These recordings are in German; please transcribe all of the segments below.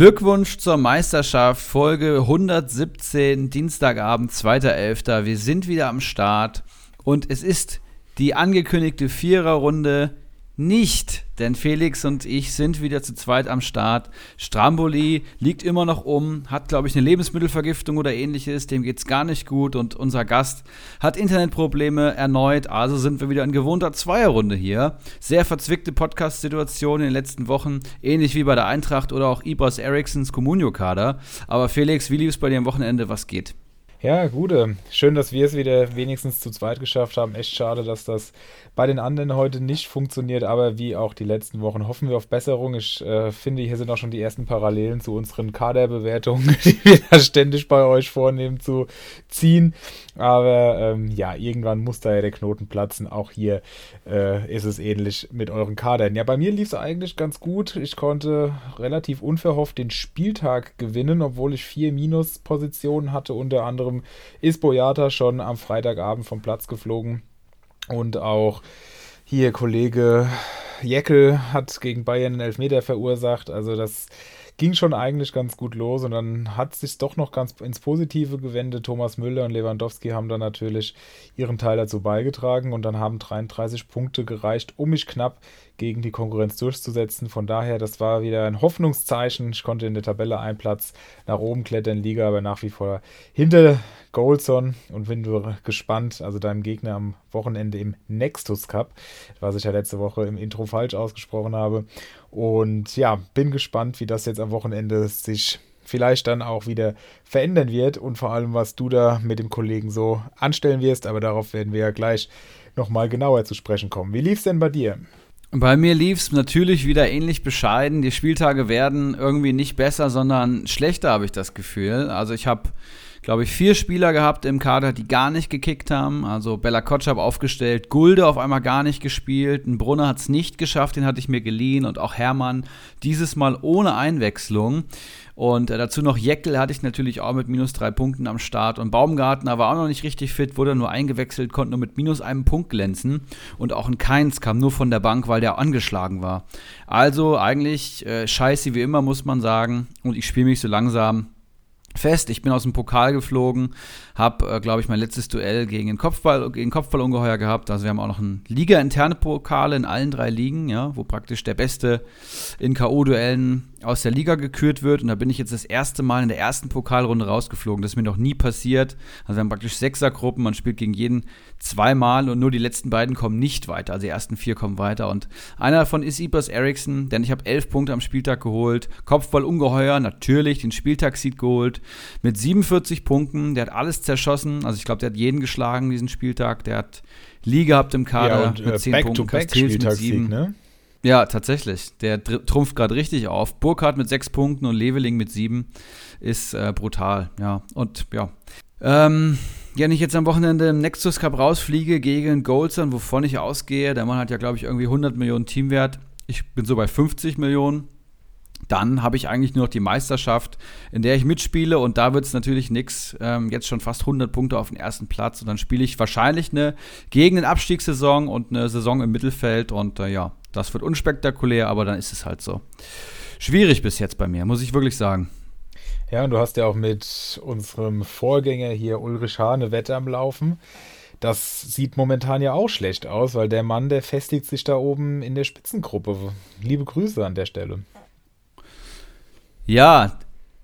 Glückwunsch zur Meisterschaft, Folge 117, Dienstagabend, 2.11. Wir sind wieder am Start und es ist die angekündigte Viererrunde nicht, denn Felix und ich sind wieder zu zweit am Start. Stramboli liegt immer noch um, hat, glaube ich, eine Lebensmittelvergiftung oder ähnliches, dem geht es gar nicht gut und unser Gast hat Internetprobleme erneut, also sind wir wieder in gewohnter Zweierrunde hier. Sehr verzwickte Podcast-Situation in den letzten Wochen, ähnlich wie bei der Eintracht oder auch Ibras Ericssons Comunio-Kader. Aber Felix, wie lief es bei dir am Wochenende? Was geht? Ja, gute. Schön, dass wir es wieder wenigstens zu zweit geschafft haben. Echt schade, dass das bei den anderen heute nicht funktioniert, aber wie auch die letzten Wochen hoffen wir auf Besserung. Ich äh, finde, hier sind auch schon die ersten Parallelen zu unseren Kaderbewertungen, die wir da ständig bei euch vornehmen, zu ziehen. Aber ähm, ja, irgendwann muss da ja der Knoten platzen. Auch hier äh, ist es ähnlich mit euren Kadern. Ja, bei mir lief es eigentlich ganz gut. Ich konnte relativ unverhofft den Spieltag gewinnen, obwohl ich vier Minuspositionen hatte, unter anderem ist Boyata schon am Freitagabend vom Platz geflogen. Und auch hier Kollege Jeckel hat gegen Bayern einen Elfmeter verursacht. Also das ging schon eigentlich ganz gut los und dann hat sich doch noch ganz ins Positive gewendet. Thomas Müller und Lewandowski haben dann natürlich ihren Teil dazu beigetragen und dann haben 33 Punkte gereicht, um mich knapp gegen die Konkurrenz durchzusetzen. Von daher, das war wieder ein Hoffnungszeichen. Ich konnte in der Tabelle einen Platz nach oben klettern, Liga aber nach wie vor hinter Goldson und bin gespannt, also deinem Gegner am Wochenende im Nextus Cup, was ich ja letzte Woche im Intro falsch ausgesprochen habe. Und ja, bin gespannt, wie das jetzt am Wochenende sich vielleicht dann auch wieder verändern wird und vor allem, was du da mit dem Kollegen so anstellen wirst. Aber darauf werden wir ja gleich nochmal genauer zu sprechen kommen. Wie lief es denn bei dir? Bei mir lief es natürlich wieder ähnlich bescheiden. Die Spieltage werden irgendwie nicht besser, sondern schlechter, habe ich das Gefühl. Also ich habe, glaube ich, vier Spieler gehabt im Kader, die gar nicht gekickt haben. Also Bella Kotschab aufgestellt, Gulde auf einmal gar nicht gespielt, ein Brunner hat es nicht geschafft, den hatte ich mir geliehen und auch Hermann dieses Mal ohne Einwechslung. Und äh, dazu noch Jeckel hatte ich natürlich auch mit minus drei Punkten am Start. Und Baumgartner war auch noch nicht richtig fit, wurde nur eingewechselt, konnte nur mit minus einem Punkt glänzen. Und auch ein Keins kam nur von der Bank, weil der angeschlagen war. Also eigentlich äh, scheiße wie immer, muss man sagen. Und ich spiele mich so langsam fest. Ich bin aus dem Pokal geflogen, habe, äh, glaube ich, mein letztes Duell gegen den Kopfball, gegen Kopfballungeheuer gehabt. Also wir haben auch noch ein Liga-interne Pokale in allen drei Ligen, ja, wo praktisch der Beste in K.O.-Duellen aus der Liga gekürt wird. Und da bin ich jetzt das erste Mal in der ersten Pokalrunde rausgeflogen. Das ist mir noch nie passiert. Also wir haben praktisch Sechsergruppen, man spielt gegen jeden zweimal und nur die letzten beiden kommen nicht weiter. Also die ersten vier kommen weiter. Und einer davon ist Ibers Eriksson, denn ich habe elf Punkte am Spieltag geholt. Kopfball ungeheuer, natürlich, den Spieltagssieg geholt. Mit 47 Punkten, der hat alles zerschossen. Also ich glaube, der hat jeden geschlagen diesen Spieltag. Der hat Lee gehabt im Kader ja, und, mit 10 äh, Punkten. Castells mit 7. Ne? Ja, tatsächlich. Der trumpft gerade richtig auf. Burkhardt mit sechs Punkten und Leveling mit sieben ist äh, brutal. Ja, und ja. Ähm, wenn ich jetzt am Wochenende im Nexus Cup rausfliege gegen Goldson, wovon ich ausgehe, der Mann hat ja, glaube ich, irgendwie 100 Millionen Teamwert. Ich bin so bei 50 Millionen dann habe ich eigentlich nur noch die Meisterschaft, in der ich mitspiele und da wird es natürlich nichts. Ähm, jetzt schon fast 100 Punkte auf den ersten Platz und dann spiele ich wahrscheinlich eine gegen den Abstiegssaison und eine Saison im Mittelfeld und äh, ja, das wird unspektakulär, aber dann ist es halt so. Schwierig bis jetzt bei mir, muss ich wirklich sagen. Ja, und du hast ja auch mit unserem Vorgänger hier Ulrich Hahn eine Wette am Laufen. Das sieht momentan ja auch schlecht aus, weil der Mann, der festigt sich da oben in der Spitzengruppe. Liebe Grüße an der Stelle. Ja,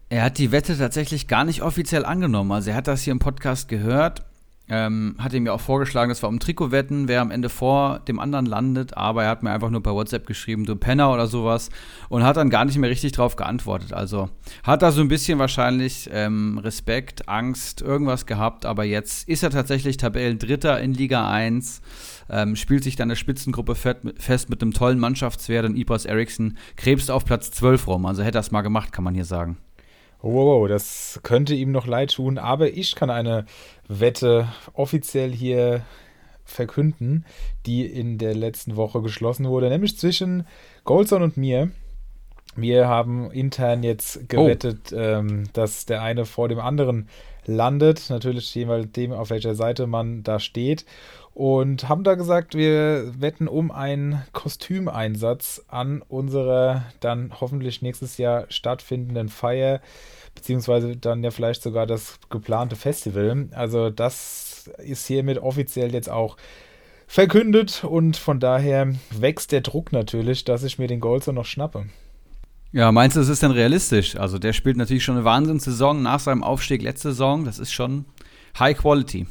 er hat die Wette tatsächlich gar nicht offiziell angenommen. Also er hat das hier im Podcast gehört, ähm, hat ihm ja auch vorgeschlagen, dass wir um Trikot wetten, wer am Ende vor dem anderen landet, aber er hat mir einfach nur per WhatsApp geschrieben, du Penner oder sowas und hat dann gar nicht mehr richtig drauf geantwortet. Also hat da so ein bisschen wahrscheinlich ähm, Respekt, Angst, irgendwas gehabt, aber jetzt ist er tatsächlich Tabellendritter in Liga 1 ähm, spielt sich dann der Spitzengruppe fest mit einem tollen Mannschaftswert und Ibras Eriksson krebst auf Platz 12 rum. Also hätte er es mal gemacht, kann man hier sagen. Wow, das könnte ihm noch leid tun, aber ich kann eine Wette offiziell hier verkünden, die in der letzten Woche geschlossen wurde, nämlich zwischen Goldson und mir. Wir haben intern jetzt gewettet, oh. ähm, dass der eine vor dem anderen landet. Natürlich je nachdem, auf welcher Seite man da steht. Und haben da gesagt, wir wetten um einen Kostümeinsatz an unserer dann hoffentlich nächstes Jahr stattfindenden Feier, beziehungsweise dann ja vielleicht sogar das geplante Festival. Also das ist hiermit offiziell jetzt auch verkündet und von daher wächst der Druck natürlich, dass ich mir den Golzer noch schnappe. Ja, meinst du, das ist denn realistisch? Also der spielt natürlich schon eine Wahnsinnssaison nach seinem Aufstieg letzte Saison. Das ist schon High Quality.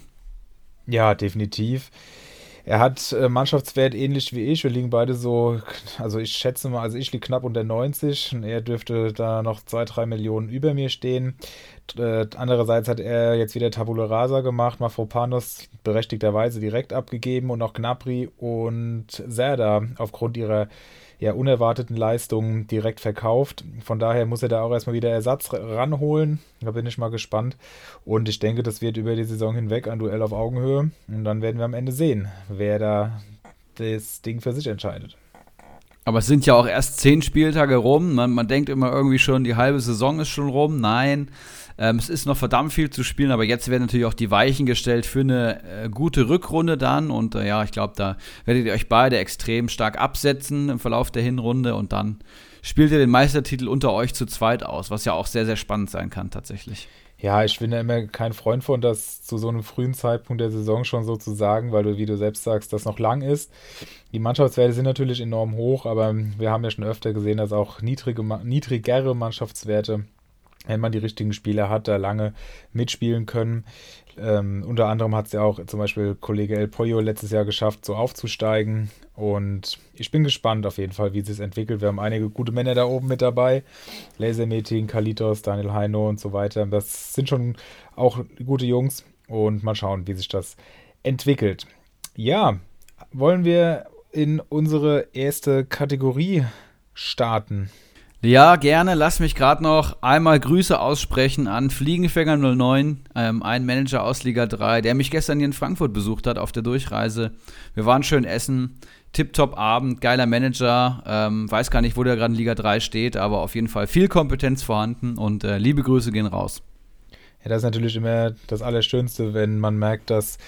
Ja, definitiv. Er hat äh, Mannschaftswert ähnlich wie ich. Wir liegen beide so, also ich schätze mal, also ich liege knapp unter 90 und er dürfte da noch 2, 3 Millionen über mir stehen. Äh, andererseits hat er jetzt wieder Tabula Rasa gemacht, Mafropanos berechtigterweise direkt abgegeben und auch Gnabry und Serda aufgrund ihrer ja, unerwarteten Leistungen direkt verkauft. Von daher muss er da auch erstmal wieder Ersatz ranholen. Da bin ich mal gespannt. Und ich denke, das wird über die Saison hinweg ein Duell auf Augenhöhe. Und dann werden wir am Ende sehen, wer da das Ding für sich entscheidet. Aber es sind ja auch erst zehn Spieltage rum. Man, man denkt immer irgendwie schon, die halbe Saison ist schon rum. Nein, ähm, es ist noch verdammt viel zu spielen, aber jetzt werden natürlich auch die Weichen gestellt für eine äh, gute Rückrunde dann. Und äh, ja, ich glaube, da werdet ihr euch beide extrem stark absetzen im Verlauf der Hinrunde und dann spielt ihr den Meistertitel unter euch zu zweit aus, was ja auch sehr, sehr spannend sein kann tatsächlich. Ja, ich bin ja immer kein Freund von, das zu so einem frühen Zeitpunkt der Saison schon so zu sagen, weil du, wie du selbst sagst, das noch lang ist. Die Mannschaftswerte sind natürlich enorm hoch, aber wir haben ja schon öfter gesehen, dass auch niedrige, niedrigere Mannschaftswerte, wenn man die richtigen Spieler hat, da lange mitspielen können. Ähm, unter anderem hat es ja auch zum Beispiel Kollege El Pollo letztes Jahr geschafft, so aufzusteigen. Und ich bin gespannt auf jeden Fall, wie es sich entwickelt. Wir haben einige gute Männer da oben mit dabei. Lasermeeting, Kalitos, Daniel Heino und so weiter. Das sind schon auch gute Jungs. Und mal schauen, wie sich das entwickelt. Ja, wollen wir in unsere erste Kategorie starten? Ja, gerne. Lass mich gerade noch einmal Grüße aussprechen an Fliegenfänger 09, ähm, ein Manager aus Liga 3, der mich gestern hier in Frankfurt besucht hat auf der Durchreise. Wir waren schön essen. Tipptopp Abend, geiler Manager. Ähm, weiß gar nicht, wo der gerade in Liga 3 steht, aber auf jeden Fall viel Kompetenz vorhanden und äh, liebe Grüße gehen raus. Ja, das ist natürlich immer das Allerschönste, wenn man merkt, dass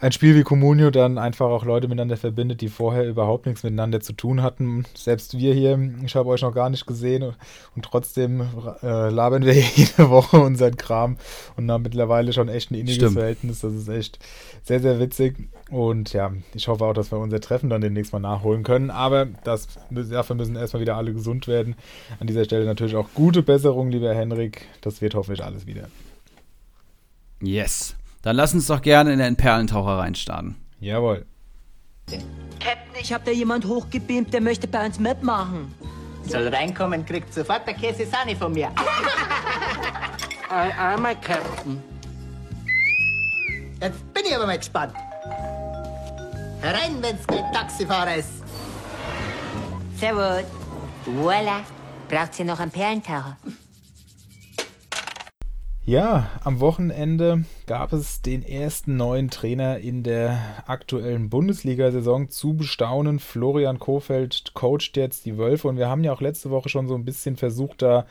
ein Spiel wie Comunio dann einfach auch Leute miteinander verbindet, die vorher überhaupt nichts miteinander zu tun hatten. Selbst wir hier, ich habe euch noch gar nicht gesehen und trotzdem äh, labern wir jede Woche unseren Kram und haben mittlerweile schon echt ein inniges Stimmt. Verhältnis. Das ist echt sehr, sehr witzig. Und ja, ich hoffe auch, dass wir unser Treffen dann demnächst mal nachholen können. Aber das, dafür müssen erstmal wieder alle gesund werden. An dieser Stelle natürlich auch gute Besserung, lieber Henrik. Das wird hoffentlich alles wieder. Yes. Dann lass uns doch gerne in den Perlentaucher reinstarten. Jawohl. Captain, ich hab da jemand hochgebeamt, der möchte bei uns mitmachen. Soll reinkommen, kriegt sofort der Käse Sahne von mir. Ei, einmal, Captain. Jetzt bin ich aber mal gespannt. Herein, wenn's kein Taxifahrer ist. Servus. Voila. Braucht ihr noch einen Perlentaucher? Ja, am Wochenende gab es den ersten neuen Trainer in der aktuellen Bundesliga-Saison zu bestaunen. Florian Kofeld coacht jetzt die Wölfe und wir haben ja auch letzte Woche schon so ein bisschen versucht, da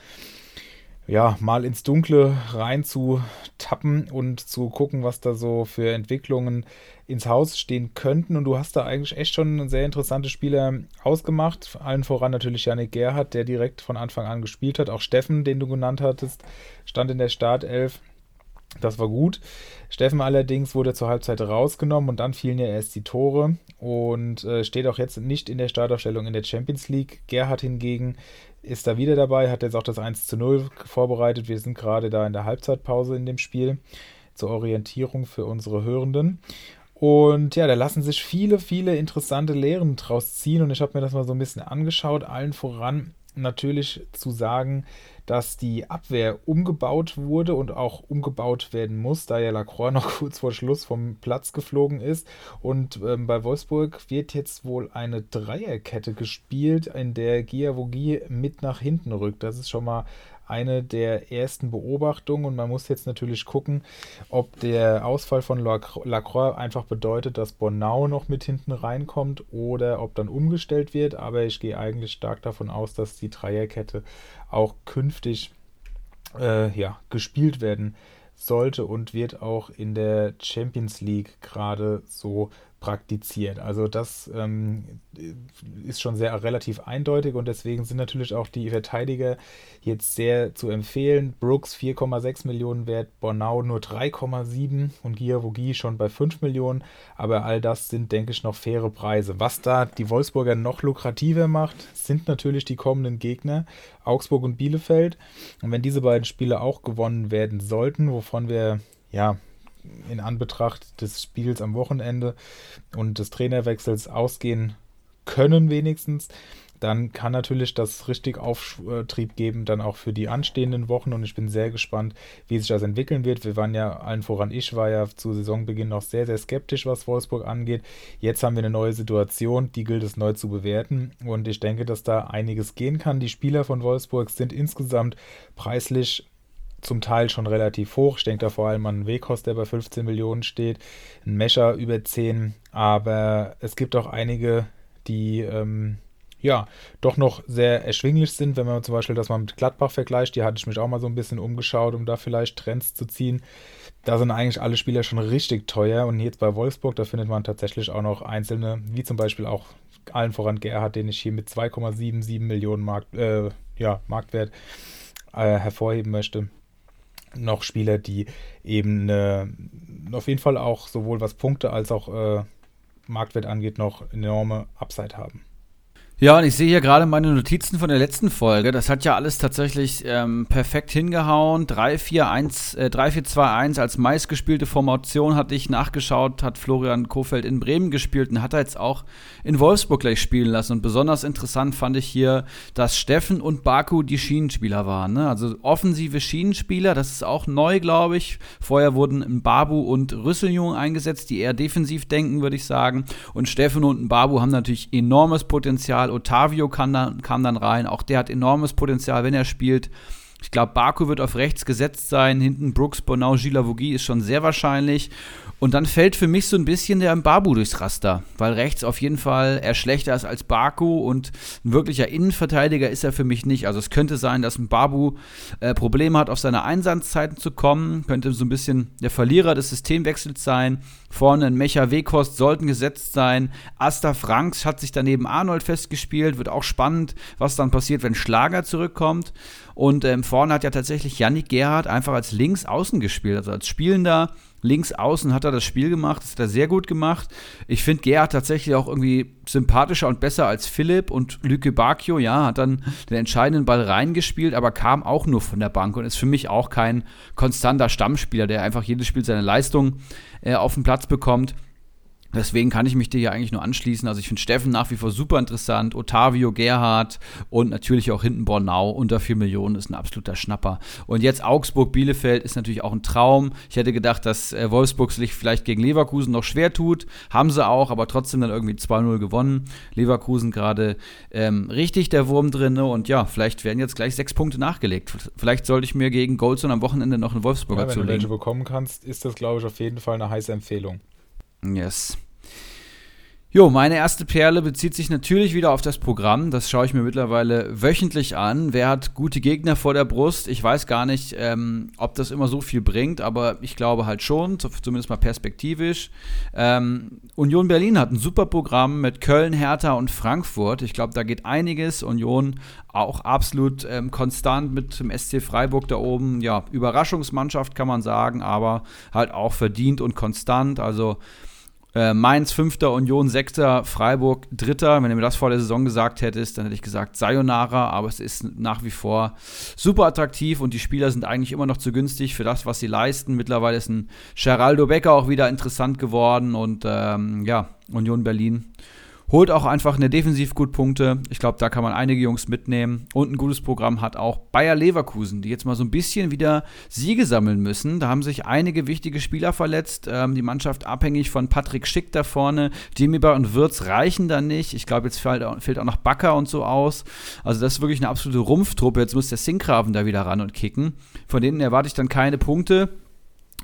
ja, mal ins Dunkle rein zu tappen und zu gucken, was da so für Entwicklungen ins Haus stehen könnten. Und du hast da eigentlich echt schon sehr interessante Spieler ausgemacht. Allen voran natürlich Janik Gerhardt, der direkt von Anfang an gespielt hat. Auch Steffen, den du genannt hattest, stand in der Startelf. Das war gut. Steffen allerdings wurde zur Halbzeit rausgenommen und dann fielen ja erst die Tore und äh, steht auch jetzt nicht in der Startaufstellung in der Champions League. Gerhard hingegen ist da wieder dabei, hat jetzt auch das 1 zu 0 vorbereitet. Wir sind gerade da in der Halbzeitpause in dem Spiel zur Orientierung für unsere Hörenden. Und ja, da lassen sich viele, viele interessante Lehren draus ziehen. Und ich habe mir das mal so ein bisschen angeschaut. Allen voran natürlich zu sagen, dass die Abwehr umgebaut wurde und auch umgebaut werden muss, da ja Lacroix noch kurz vor Schluss vom Platz geflogen ist. Und ähm, bei Wolfsburg wird jetzt wohl eine Dreierkette gespielt, in der Giavogi mit nach hinten rückt. Das ist schon mal eine der ersten Beobachtungen und man muss jetzt natürlich gucken, ob der Ausfall von Lacroix einfach bedeutet, dass Bornau noch mit hinten reinkommt oder ob dann umgestellt wird. Aber ich gehe eigentlich stark davon aus, dass die Dreierkette auch künftig äh, ja, gespielt werden sollte und wird auch in der Champions League gerade so praktiziert. Also das ähm, ist schon sehr relativ eindeutig und deswegen sind natürlich auch die Verteidiger jetzt sehr zu empfehlen. Brooks 4,6 Millionen wert, Bornau nur 3,7 und Giavogi schon bei 5 Millionen. Aber all das sind, denke ich, noch faire Preise. Was da die Wolfsburger noch lukrativer macht, sind natürlich die kommenden Gegner, Augsburg und Bielefeld. Und wenn diese beiden Spiele auch gewonnen werden sollten, wovon wir ja in Anbetracht des Spiels am Wochenende und des Trainerwechsels ausgehen können wenigstens, dann kann natürlich das richtig Auftrieb geben, dann auch für die anstehenden Wochen. Und ich bin sehr gespannt, wie sich das entwickeln wird. Wir waren ja, allen voran ich, war ja zu Saisonbeginn noch sehr, sehr skeptisch, was Wolfsburg angeht. Jetzt haben wir eine neue Situation, die gilt es neu zu bewerten. Und ich denke, dass da einiges gehen kann. Die Spieler von Wolfsburg sind insgesamt preislich zum Teil schon relativ hoch. Ich denke da vor allem an Wekos, der bei 15 Millionen steht, ein Mescher über 10, aber es gibt auch einige, die ähm, ja doch noch sehr erschwinglich sind, wenn man zum Beispiel das mal mit Gladbach vergleicht. Die hatte ich mich auch mal so ein bisschen umgeschaut, um da vielleicht Trends zu ziehen. Da sind eigentlich alle Spieler schon richtig teuer und jetzt bei Wolfsburg, da findet man tatsächlich auch noch einzelne, wie zum Beispiel auch allen voran Gerhard, den ich hier mit 2,77 Millionen Markt, äh, ja, Marktwert äh, hervorheben möchte noch Spieler, die eben äh, auf jeden Fall auch sowohl was Punkte als auch äh, Marktwert angeht, noch enorme Upside haben. Ja, und ich sehe hier gerade meine Notizen von der letzten Folge. Das hat ja alles tatsächlich ähm, perfekt hingehauen. 3-4-1, äh, 3-4-2-1 als meistgespielte Formation hatte ich nachgeschaut, hat Florian Kofeld in Bremen gespielt und hat er jetzt auch in Wolfsburg gleich spielen lassen. Und besonders interessant fand ich hier, dass Steffen und Baku die Schienenspieler waren. Ne? Also offensive Schienenspieler, das ist auch neu, glaube ich. Vorher wurden Babu und Rüsseljung eingesetzt, die eher defensiv denken, würde ich sagen. Und Steffen und Babu haben natürlich enormes Potenzial Potenzial. Otavio kam dann, kam dann rein. Auch der hat enormes Potenzial, wenn er spielt. Ich glaube, Baku wird auf rechts gesetzt sein. Hinten Brooks, Bonau, Gilavogi ist schon sehr wahrscheinlich. Und dann fällt für mich so ein bisschen der Mbabu durchs Raster, weil rechts auf jeden Fall er schlechter ist als Baku und ein wirklicher Innenverteidiger ist er für mich nicht. Also es könnte sein, dass Mbabu äh, Probleme hat, auf seine Einsatzzeiten zu kommen, könnte so ein bisschen der Verlierer des Systemwechsels sein. Vorne ein Mecha Wekost sollten gesetzt sein. Asta Franks hat sich daneben Arnold festgespielt, wird auch spannend, was dann passiert, wenn Schlager zurückkommt. Und ähm, vorne hat ja tatsächlich Yannick Gerhardt einfach als Linksaußen gespielt, also als Spielender links außen hat er das Spiel gemacht, das hat er sehr gut gemacht. Ich finde Gerhard tatsächlich auch irgendwie sympathischer und besser als Philipp und Lüke Bacchio, ja, hat dann den entscheidenden Ball reingespielt, aber kam auch nur von der Bank und ist für mich auch kein konstanter Stammspieler, der einfach jedes Spiel seine Leistung äh, auf den Platz bekommt. Deswegen kann ich mich dir hier eigentlich nur anschließen. Also ich finde Steffen nach wie vor super interessant. Otavio, Gerhard und natürlich auch hinten Bornau unter 4 Millionen ist ein absoluter Schnapper. Und jetzt Augsburg, Bielefeld ist natürlich auch ein Traum. Ich hätte gedacht, dass äh, Wolfsburg sich vielleicht gegen Leverkusen noch schwer tut. Haben sie auch, aber trotzdem dann irgendwie 2-0 gewonnen. Leverkusen gerade ähm, richtig der Wurm drin. Ne? Und ja, vielleicht werden jetzt gleich sechs Punkte nachgelegt. Vielleicht sollte ich mir gegen Goldson am Wochenende noch einen Wolfsburger ja, wenn zulegen. Wenn du welche bekommen kannst, ist das, glaube ich, auf jeden Fall eine heiße Empfehlung. Yes. Jo, meine erste Perle bezieht sich natürlich wieder auf das Programm. Das schaue ich mir mittlerweile wöchentlich an. Wer hat gute Gegner vor der Brust? Ich weiß gar nicht, ähm, ob das immer so viel bringt, aber ich glaube halt schon, zumindest mal perspektivisch. Ähm, Union Berlin hat ein super Programm mit Köln, Hertha und Frankfurt. Ich glaube, da geht einiges. Union auch absolut ähm, konstant mit dem SC Freiburg da oben. Ja, Überraschungsmannschaft kann man sagen, aber halt auch verdient und konstant. Also äh, Mainz fünfter, Union sechster, Freiburg dritter. Wenn du mir das vor der Saison gesagt hättest, dann hätte ich gesagt Sayonara, aber es ist nach wie vor super attraktiv und die Spieler sind eigentlich immer noch zu günstig für das, was sie leisten. Mittlerweile ist ein Geraldo Becker auch wieder interessant geworden und ähm, ja, Union Berlin Holt auch einfach eine defensiv gut Punkte. Ich glaube, da kann man einige Jungs mitnehmen. Und ein gutes Programm hat auch Bayer Leverkusen, die jetzt mal so ein bisschen wieder Siege sammeln müssen. Da haben sich einige wichtige Spieler verletzt. Ähm, die Mannschaft abhängig von Patrick Schick da vorne. Demiba und Wirtz reichen da nicht. Ich glaube, jetzt fehlt, fehlt, auch noch Backer und so aus. Also das ist wirklich eine absolute Rumpftruppe. Jetzt muss der Sinkgraven da wieder ran und kicken. Von denen erwarte ich dann keine Punkte.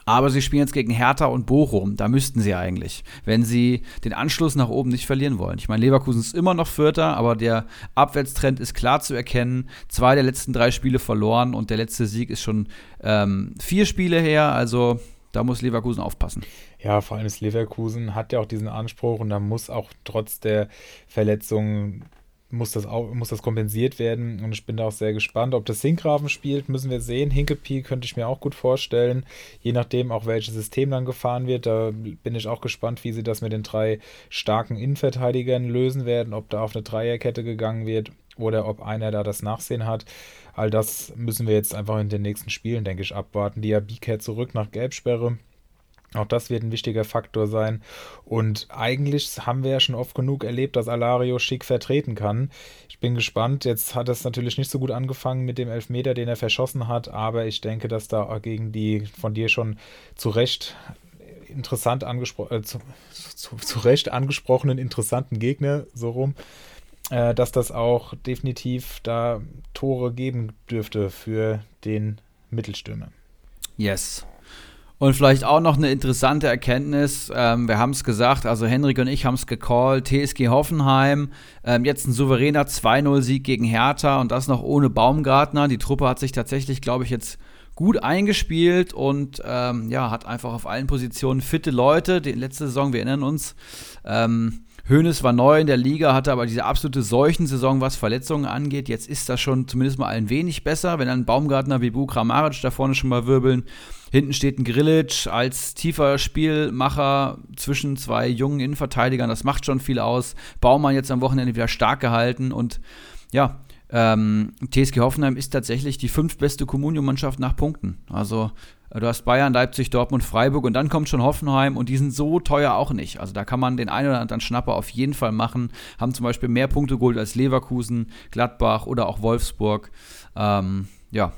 Aber sie spielen jetzt gegen Hertha und Bochum. Da müssten sie eigentlich, wenn sie den Anschluss nach oben nicht verlieren wollen. Ich meine, Leverkusen ist immer noch Vierter, aber der Abwärtstrend ist klar zu erkennen. Zwei der letzten drei Spiele verloren und der letzte Sieg ist schon ähm, vier Spiele her. Also da muss Leverkusen aufpassen. Ja, vor allem ist Leverkusen hat ja auch diesen Anspruch und da muss auch trotz der Verletzungen muss das, auch, muss das kompensiert werden und ich bin da auch sehr gespannt. Ob das Sinkgraven spielt, müssen wir sehen. Hinkepie könnte ich mir auch gut vorstellen, je nachdem auch welches System dann gefahren wird. Da bin ich auch gespannt, wie sie das mit den drei starken Innenverteidigern lösen werden, ob da auf eine Dreierkette gegangen wird oder ob einer da das Nachsehen hat. All das müssen wir jetzt einfach in den nächsten Spielen, denke ich, abwarten. Diaby kehrt zurück nach Gelbsperre. Auch das wird ein wichtiger Faktor sein. Und eigentlich haben wir ja schon oft genug erlebt, dass Alario schick vertreten kann. Ich bin gespannt. Jetzt hat es natürlich nicht so gut angefangen mit dem Elfmeter, den er verschossen hat, aber ich denke, dass da gegen die von dir schon zu Recht interessant angesprochen, äh, zu, zu, zu, Recht angesprochenen interessanten Gegner, so rum, äh, dass das auch definitiv da Tore geben dürfte für den Mittelstürmer. Yes. Und vielleicht auch noch eine interessante Erkenntnis, ähm, wir haben es gesagt, also Henrik und ich haben es gecallt, TSG Hoffenheim, ähm, jetzt ein souveräner 2-0-Sieg gegen Hertha und das noch ohne Baumgartner. Die Truppe hat sich tatsächlich, glaube ich, jetzt gut eingespielt und ähm, ja, hat einfach auf allen Positionen fitte Leute. Die letzte Saison, wir erinnern uns, ähm, Hoeneß war neu in der Liga, hatte aber diese absolute Seuchensaison, was Verletzungen angeht. Jetzt ist das schon zumindest mal ein wenig besser, wenn dann Baumgartner wie Bu Kramaric da vorne schon mal wirbeln. Hinten steht ein Grillic als tiefer Spielmacher zwischen zwei jungen Innenverteidigern. Das macht schon viel aus. Baumann jetzt am Wochenende wieder stark gehalten und ja, ähm, TSG Hoffenheim ist tatsächlich die fünftbeste Kommunio-Mannschaft nach Punkten. Also äh, du hast Bayern, Leipzig, Dortmund, Freiburg und dann kommt schon Hoffenheim und die sind so teuer auch nicht. Also da kann man den einen oder anderen Schnapper auf jeden Fall machen. Haben zum Beispiel mehr Punkte geholt als Leverkusen, Gladbach oder auch Wolfsburg. Ähm, ja,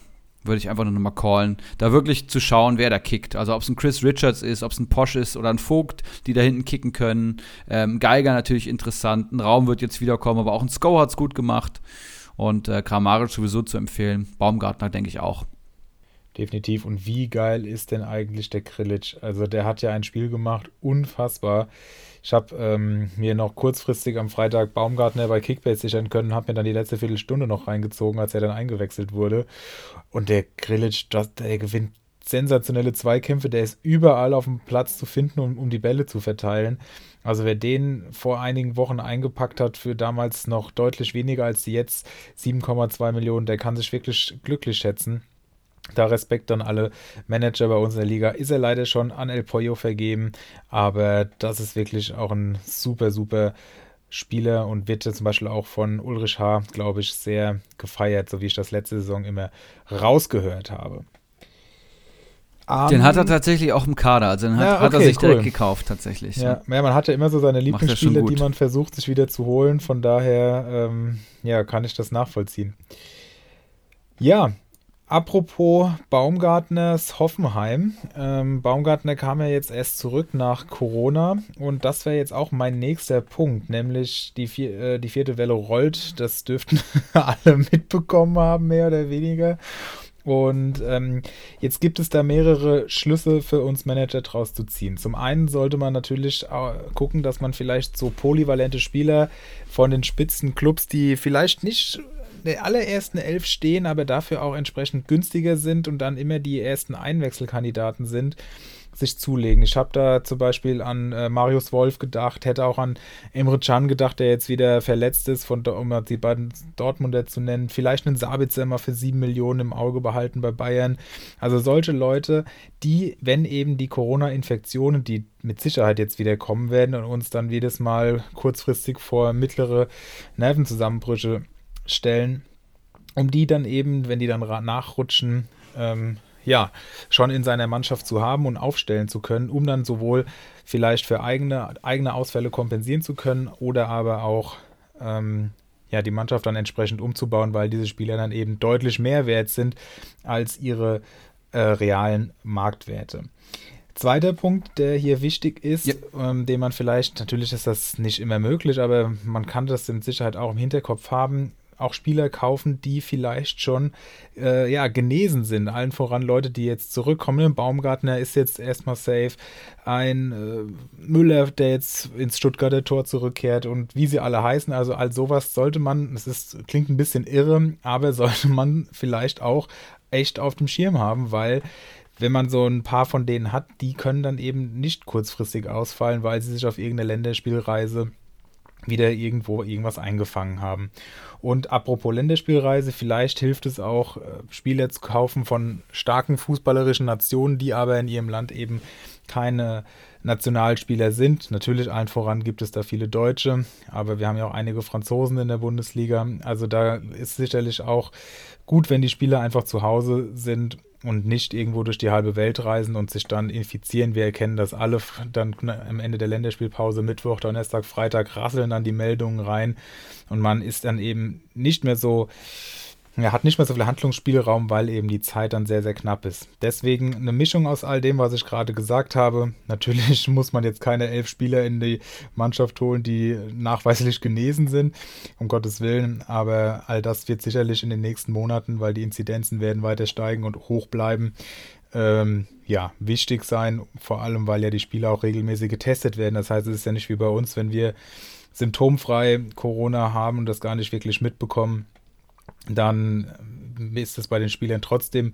würde ich einfach nur nochmal callen, da wirklich zu schauen, wer da kickt. Also ob es ein Chris Richards ist, ob es ein Posch ist oder ein Vogt, die da hinten kicken können. Ähm, Geiger natürlich interessant, ein Raum wird jetzt wiederkommen, aber auch ein Sko hat es gut gemacht. Und äh, Kramaric sowieso zu empfehlen. Baumgartner denke ich auch. Definitiv. Und wie geil ist denn eigentlich der Krilic? Also der hat ja ein Spiel gemacht, unfassbar. Ich habe ähm, mir noch kurzfristig am Freitag Baumgartner bei Kickbase sichern können, habe mir dann die letzte Viertelstunde noch reingezogen, als er dann eingewechselt wurde. Und der Krilic, der gewinnt sensationelle Zweikämpfe, der ist überall auf dem Platz zu finden, um, um die Bälle zu verteilen. Also wer den vor einigen Wochen eingepackt hat für damals noch deutlich weniger als jetzt 7,2 Millionen, der kann sich wirklich glücklich schätzen. Da Respekt an alle Manager bei uns in der Liga. Ist er leider schon an El Pollo vergeben, aber das ist wirklich auch ein super, super Spieler und wird zum Beispiel auch von Ulrich H., glaube ich, sehr gefeiert, so wie ich das letzte Saison immer rausgehört habe. Um, den hat er tatsächlich auch im Kader, also den hat, ja, okay, hat er sich cool. direkt gekauft tatsächlich. Ja, ja, man hat ja immer so seine Lieblingsspiele, die man versucht, sich wieder zu holen. Von daher, ähm, ja, kann ich das nachvollziehen. Ja, Apropos Baumgartners Hoffenheim. Ähm, Baumgartner kam ja jetzt erst zurück nach Corona und das wäre jetzt auch mein nächster Punkt, nämlich die, vier, äh, die vierte Welle rollt. Das dürften alle mitbekommen haben, mehr oder weniger. Und ähm, jetzt gibt es da mehrere Schlüsse für uns Manager draus zu ziehen. Zum einen sollte man natürlich äh, gucken, dass man vielleicht so polyvalente Spieler von den Spitzenclubs, die vielleicht nicht der allerersten elf stehen, aber dafür auch entsprechend günstiger sind und dann immer die ersten Einwechselkandidaten sind, sich zulegen. Ich habe da zum Beispiel an äh, Marius Wolf gedacht, hätte auch an Emre Can gedacht, der jetzt wieder verletzt ist, von, um die beiden Dortmunder zu nennen. Vielleicht einen Sabitzer mal für sieben Millionen im Auge behalten bei Bayern. Also solche Leute, die, wenn eben die Corona-Infektionen, die mit Sicherheit jetzt wieder kommen werden und uns dann jedes Mal kurzfristig vor mittlere Nervenzusammenbrüche stellen, um die dann eben, wenn die dann nachrutschen, ähm, ja, schon in seiner Mannschaft zu haben und aufstellen zu können, um dann sowohl vielleicht für eigene, eigene Ausfälle kompensieren zu können oder aber auch ähm, ja, die Mannschaft dann entsprechend umzubauen, weil diese Spieler dann eben deutlich mehr wert sind als ihre äh, realen Marktwerte. Zweiter Punkt, der hier wichtig ist, ja. ähm, den man vielleicht, natürlich ist das nicht immer möglich, aber man kann das in Sicherheit auch im Hinterkopf haben, auch Spieler kaufen, die vielleicht schon äh, ja, genesen sind. Allen voran Leute, die jetzt zurückkommen. Ein Baumgartner ist jetzt erstmal safe. Ein äh, Müller, der jetzt ins Stuttgarter Tor zurückkehrt und wie sie alle heißen. Also all sowas sollte man, es ist, klingt ein bisschen irre, aber sollte man vielleicht auch echt auf dem Schirm haben, weil wenn man so ein paar von denen hat, die können dann eben nicht kurzfristig ausfallen, weil sie sich auf irgendeine Länderspielreise wieder irgendwo irgendwas eingefangen haben. Und apropos Länderspielreise, vielleicht hilft es auch, äh, Spieler zu kaufen von starken fußballerischen Nationen, die aber in ihrem Land eben keine Nationalspieler sind. Natürlich allen voran gibt es da viele Deutsche, aber wir haben ja auch einige Franzosen in der Bundesliga. Also da ist sicherlich auch gut, wenn die Spieler einfach zu Hause sind und nicht irgendwo durch die halbe Welt reisen und sich dann infizieren. Wir erkennen das alle dann am Ende der Länderspielpause, Mittwoch, Donnerstag, Freitag, rasseln dann die Meldungen rein und man ist dann eben nicht mehr so er hat nicht mehr so viel Handlungsspielraum, weil eben die Zeit dann sehr, sehr knapp ist. Deswegen eine Mischung aus all dem, was ich gerade gesagt habe. Natürlich muss man jetzt keine elf Spieler in die Mannschaft holen, die nachweislich genesen sind, um Gottes Willen. Aber all das wird sicherlich in den nächsten Monaten, weil die Inzidenzen werden weiter steigen und hoch bleiben, ähm, ja, wichtig sein. Vor allem, weil ja die Spieler auch regelmäßig getestet werden. Das heißt, es ist ja nicht wie bei uns, wenn wir symptomfrei Corona haben und das gar nicht wirklich mitbekommen dann ist das bei den Spielern trotzdem,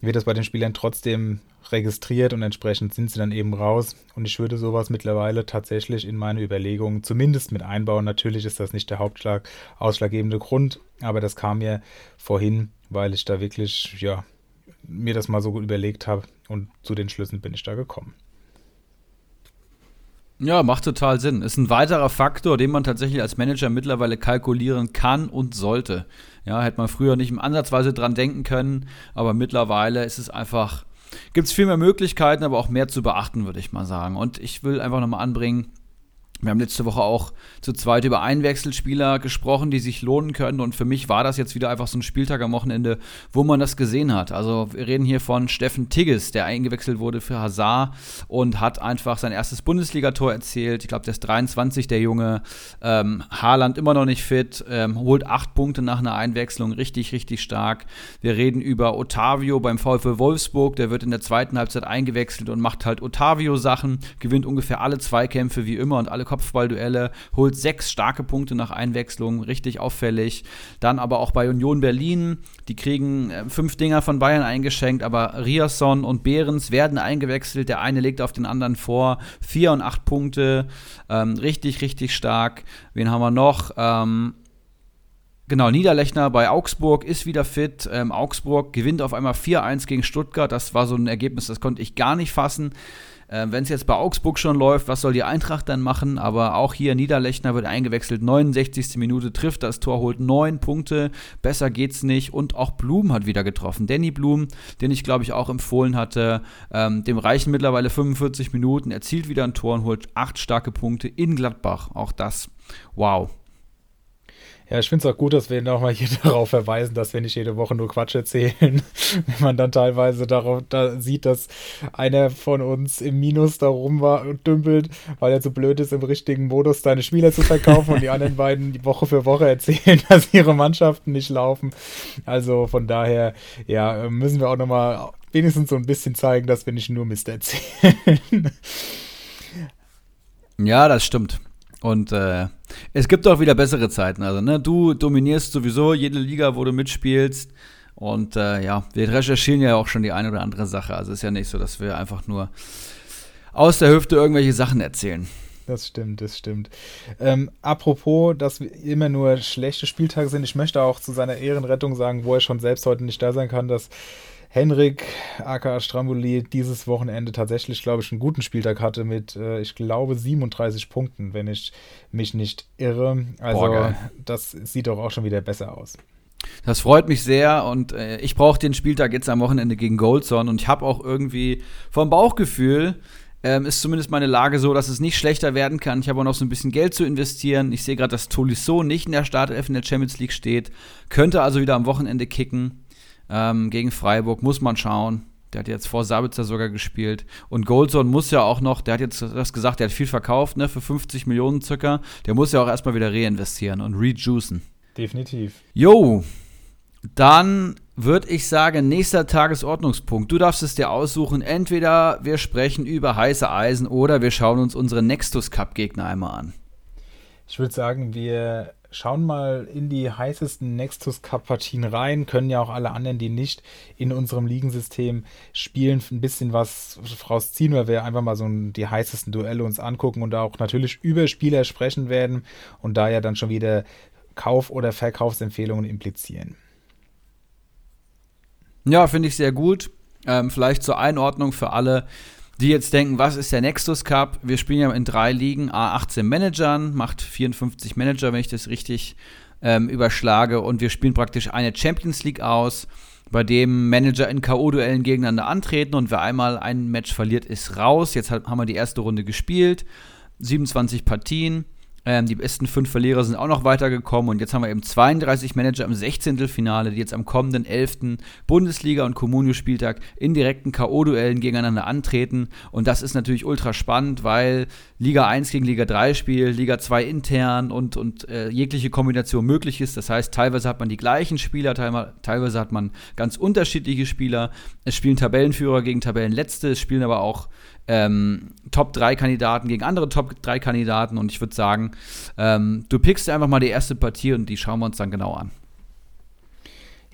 wird das bei den Spielern trotzdem registriert und entsprechend sind sie dann eben raus. Und ich würde sowas mittlerweile tatsächlich in meine Überlegungen zumindest mit einbauen. Natürlich ist das nicht der Hauptschlag, ausschlaggebende Grund, aber das kam mir vorhin, weil ich da wirklich, ja, mir das mal so gut überlegt habe und zu den Schlüssen bin ich da gekommen. Ja, macht total Sinn. Ist ein weiterer Faktor, den man tatsächlich als Manager mittlerweile kalkulieren kann und sollte. Ja, hätte man früher nicht im Ansatzweise dran denken können, aber mittlerweile ist es einfach, gibt es viel mehr Möglichkeiten, aber auch mehr zu beachten, würde ich mal sagen. Und ich will einfach nochmal anbringen, wir haben letzte Woche auch zu zweit über Einwechselspieler gesprochen, die sich lohnen können. Und für mich war das jetzt wieder einfach so ein Spieltag am Wochenende, wo man das gesehen hat. Also wir reden hier von Steffen Tigges, der eingewechselt wurde für Hazard und hat einfach sein erstes Bundesligator erzielt. Ich glaube, der ist 23, der Junge. Ähm, Haaland immer noch nicht fit, ähm, holt acht Punkte nach einer Einwechslung. Richtig, richtig stark. Wir reden über Otavio beim VfL Wolfsburg. Der wird in der zweiten Halbzeit eingewechselt und macht halt Otavio-Sachen, gewinnt ungefähr alle Zweikämpfe wie immer und alle Kopfballduelle, holt sechs starke Punkte nach Einwechslung, richtig auffällig. Dann aber auch bei Union Berlin, die kriegen äh, fünf Dinger von Bayern eingeschenkt, aber Riasson und Behrens werden eingewechselt. Der eine legt auf den anderen vor. Vier und acht Punkte, ähm, richtig, richtig stark. Wen haben wir noch? Ähm, Genau, Niederlechner bei Augsburg ist wieder fit. Ähm, Augsburg gewinnt auf einmal 4-1 gegen Stuttgart. Das war so ein Ergebnis, das konnte ich gar nicht fassen. Äh, Wenn es jetzt bei Augsburg schon läuft, was soll die Eintracht dann machen? Aber auch hier Niederlechner wird eingewechselt, 69. Minute trifft das Tor, holt neun Punkte, besser geht's nicht. Und auch Blum hat wieder getroffen. Danny Blum, den ich glaube ich auch empfohlen hatte, ähm, dem reichen mittlerweile 45 Minuten, erzielt wieder ein Tor und holt acht starke Punkte in Gladbach. Auch das, wow. Ja, ich finde es auch gut, dass wir nochmal hier darauf verweisen, dass wir nicht jede Woche nur Quatsch erzählen. Wenn man dann teilweise darauf da sieht, dass einer von uns im Minus da rum war und dümpelt, weil er so blöd ist, im richtigen Modus seine Spieler zu verkaufen und die anderen beiden die Woche für Woche erzählen, dass ihre Mannschaften nicht laufen. Also von daher, ja, müssen wir auch nochmal wenigstens so ein bisschen zeigen, dass wir nicht nur Mist erzählen. Ja, das stimmt. Und äh, es gibt auch wieder bessere Zeiten. Also, ne, du dominierst sowieso jede Liga, wo du mitspielst. Und äh, ja, wir recherchieren ja auch schon die eine oder andere Sache. Also ist ja nicht so, dass wir einfach nur aus der Hüfte irgendwelche Sachen erzählen. Das stimmt, das stimmt. Ähm, apropos, dass wir immer nur schlechte Spieltage sind, ich möchte auch zu seiner Ehrenrettung sagen, wo er schon selbst heute nicht da sein kann, dass Henrik aka Stramboli dieses Wochenende tatsächlich, glaube ich, einen guten Spieltag hatte mit, äh, ich glaube, 37 Punkten, wenn ich mich nicht irre. Also Boah, das sieht doch auch schon wieder besser aus. Das freut mich sehr und äh, ich brauche den Spieltag jetzt am Wochenende gegen Goldson und ich habe auch irgendwie vom Bauchgefühl ähm, ist zumindest meine Lage so, dass es nicht schlechter werden kann. Ich habe auch noch so ein bisschen Geld zu investieren. Ich sehe gerade, dass Tolisso nicht in der Startelf in der Champions League steht, könnte also wieder am Wochenende kicken ähm, gegen Freiburg, muss man schauen. Der hat jetzt vor Sabitzer sogar gespielt. Und Goldson muss ja auch noch, der hat jetzt das gesagt, der hat viel verkauft, ne, für 50 Millionen circa. Der muss ja auch erstmal wieder reinvestieren und rejuicen. Definitiv. Jo, dann würde ich sagen, nächster Tagesordnungspunkt. Du darfst es dir aussuchen. Entweder wir sprechen über heiße Eisen oder wir schauen uns unsere Nextus Cup Gegner einmal an. Ich würde sagen, wir schauen mal in die heißesten Nextus Cup Partien rein, können ja auch alle anderen, die nicht in unserem Ligensystem spielen, ein bisschen was rausziehen, weil wir einfach mal so die heißesten Duelle uns angucken und da auch natürlich über Spieler sprechen werden und da ja dann schon wieder Kauf- oder Verkaufsempfehlungen implizieren. Ja, finde ich sehr gut. Ähm, vielleicht zur Einordnung für alle, die jetzt denken, was ist der Nexus Cup? Wir spielen ja in drei Ligen, A18 Managern, macht 54 Manager, wenn ich das richtig ähm, überschlage. Und wir spielen praktisch eine Champions League aus, bei dem Manager in K.O.-Duellen gegeneinander antreten und wer einmal ein Match verliert, ist raus. Jetzt haben wir die erste Runde gespielt, 27 Partien. Ähm, die besten fünf Verlierer sind auch noch weitergekommen und jetzt haben wir eben 32 Manager im 16. Finale, die jetzt am kommenden 11. Bundesliga- und Kommunio-Spieltag in direkten K.O.-Duellen gegeneinander antreten. Und das ist natürlich ultra spannend, weil Liga 1 gegen Liga 3 spielt, Liga 2 intern und, und äh, jegliche Kombination möglich ist. Das heißt, teilweise hat man die gleichen Spieler, teilweise hat man ganz unterschiedliche Spieler. Es spielen Tabellenführer gegen Tabellenletzte, es spielen aber auch ähm, Top-3-Kandidaten gegen andere Top-3-Kandidaten und ich würde sagen, ähm, du pickst einfach mal die erste Partie und die schauen wir uns dann genau an.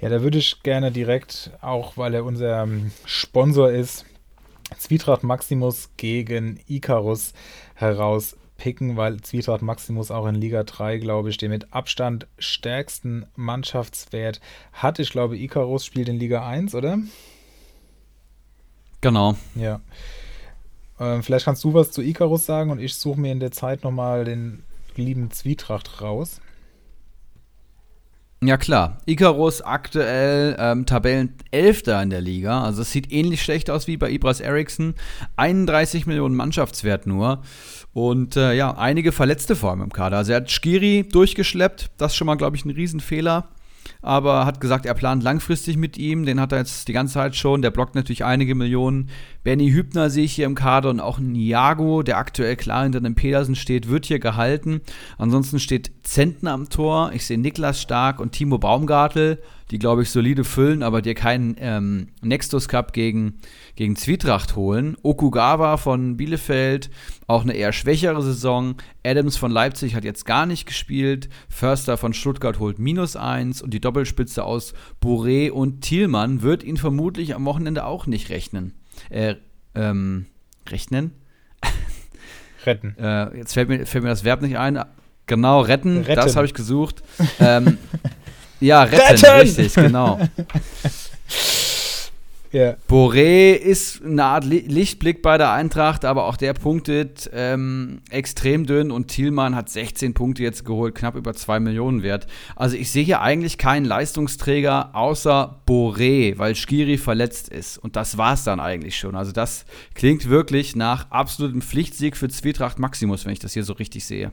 Ja, da würde ich gerne direkt, auch weil er unser ähm, Sponsor ist, Zwietracht Maximus gegen Icarus herauspicken, weil Zwietracht Maximus auch in Liga 3, glaube ich, den mit Abstand stärksten Mannschaftswert hat. Ich glaube, Icarus spielt in Liga 1, oder? Genau. Ja. Ähm, vielleicht kannst du was zu Icarus sagen und ich suche mir in der Zeit nochmal den lieben Zwietracht raus. Ja klar, Icarus aktuell ähm, Tabellenelfter in der Liga, also es sieht ähnlich schlecht aus wie bei Ibras Eriksson, 31 Millionen Mannschaftswert nur. Und äh, ja, einige Verletzte vor im Kader. Also er hat Skiri durchgeschleppt, das ist schon mal, glaube ich, ein Riesenfehler aber hat gesagt, er plant langfristig mit ihm. Den hat er jetzt die ganze Zeit schon. Der blockt natürlich einige Millionen. Benny Hübner sehe ich hier im Kader und auch Niago, der aktuell klar hinter dem Pedersen steht, wird hier gehalten. Ansonsten steht Zentner am Tor. Ich sehe Niklas Stark und Timo Baumgartel die, glaube ich, solide füllen, aber dir keinen ähm, Nextus Cup gegen, gegen Zwietracht holen. Okugawa von Bielefeld, auch eine eher schwächere Saison. Adams von Leipzig hat jetzt gar nicht gespielt. Förster von Stuttgart holt minus eins und die Doppelspitze aus Bourré und Thielmann wird ihn vermutlich am Wochenende auch nicht rechnen. Äh, ähm, rechnen? Retten. Äh, jetzt fällt mir, fällt mir das Verb nicht ein. Genau, retten, retten. das habe ich gesucht. ähm, Ja, retten, retten! richtig, genau. yeah. Boré ist eine Art Lichtblick bei der Eintracht, aber auch der punktet ähm, extrem dünn und Thielmann hat 16 Punkte jetzt geholt, knapp über 2 Millionen wert. Also ich sehe hier eigentlich keinen Leistungsträger außer Boré, weil Skiri verletzt ist. Und das war es dann eigentlich schon. Also das klingt wirklich nach absolutem Pflichtsieg für Zwietracht Maximus, wenn ich das hier so richtig sehe.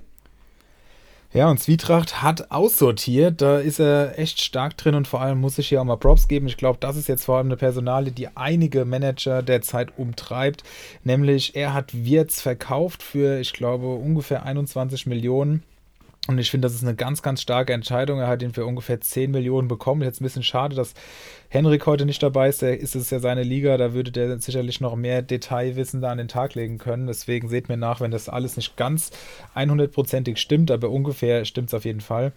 Ja, und Zwietracht hat aussortiert. Da ist er echt stark drin und vor allem muss ich hier auch mal Props geben. Ich glaube, das ist jetzt vor allem eine Personale, die einige Manager derzeit umtreibt. Nämlich, er hat Wirts verkauft für, ich glaube, ungefähr 21 Millionen. Und ich finde, das ist eine ganz, ganz starke Entscheidung. Er hat ihn für ungefähr 10 Millionen bekommen. Jetzt ein bisschen schade, dass Henrik heute nicht dabei ist. Der ist es ja seine Liga. Da würde der sicherlich noch mehr Detailwissen da an den Tag legen können. Deswegen seht mir nach, wenn das alles nicht ganz 100%ig stimmt, aber ungefähr stimmt es auf jeden Fall.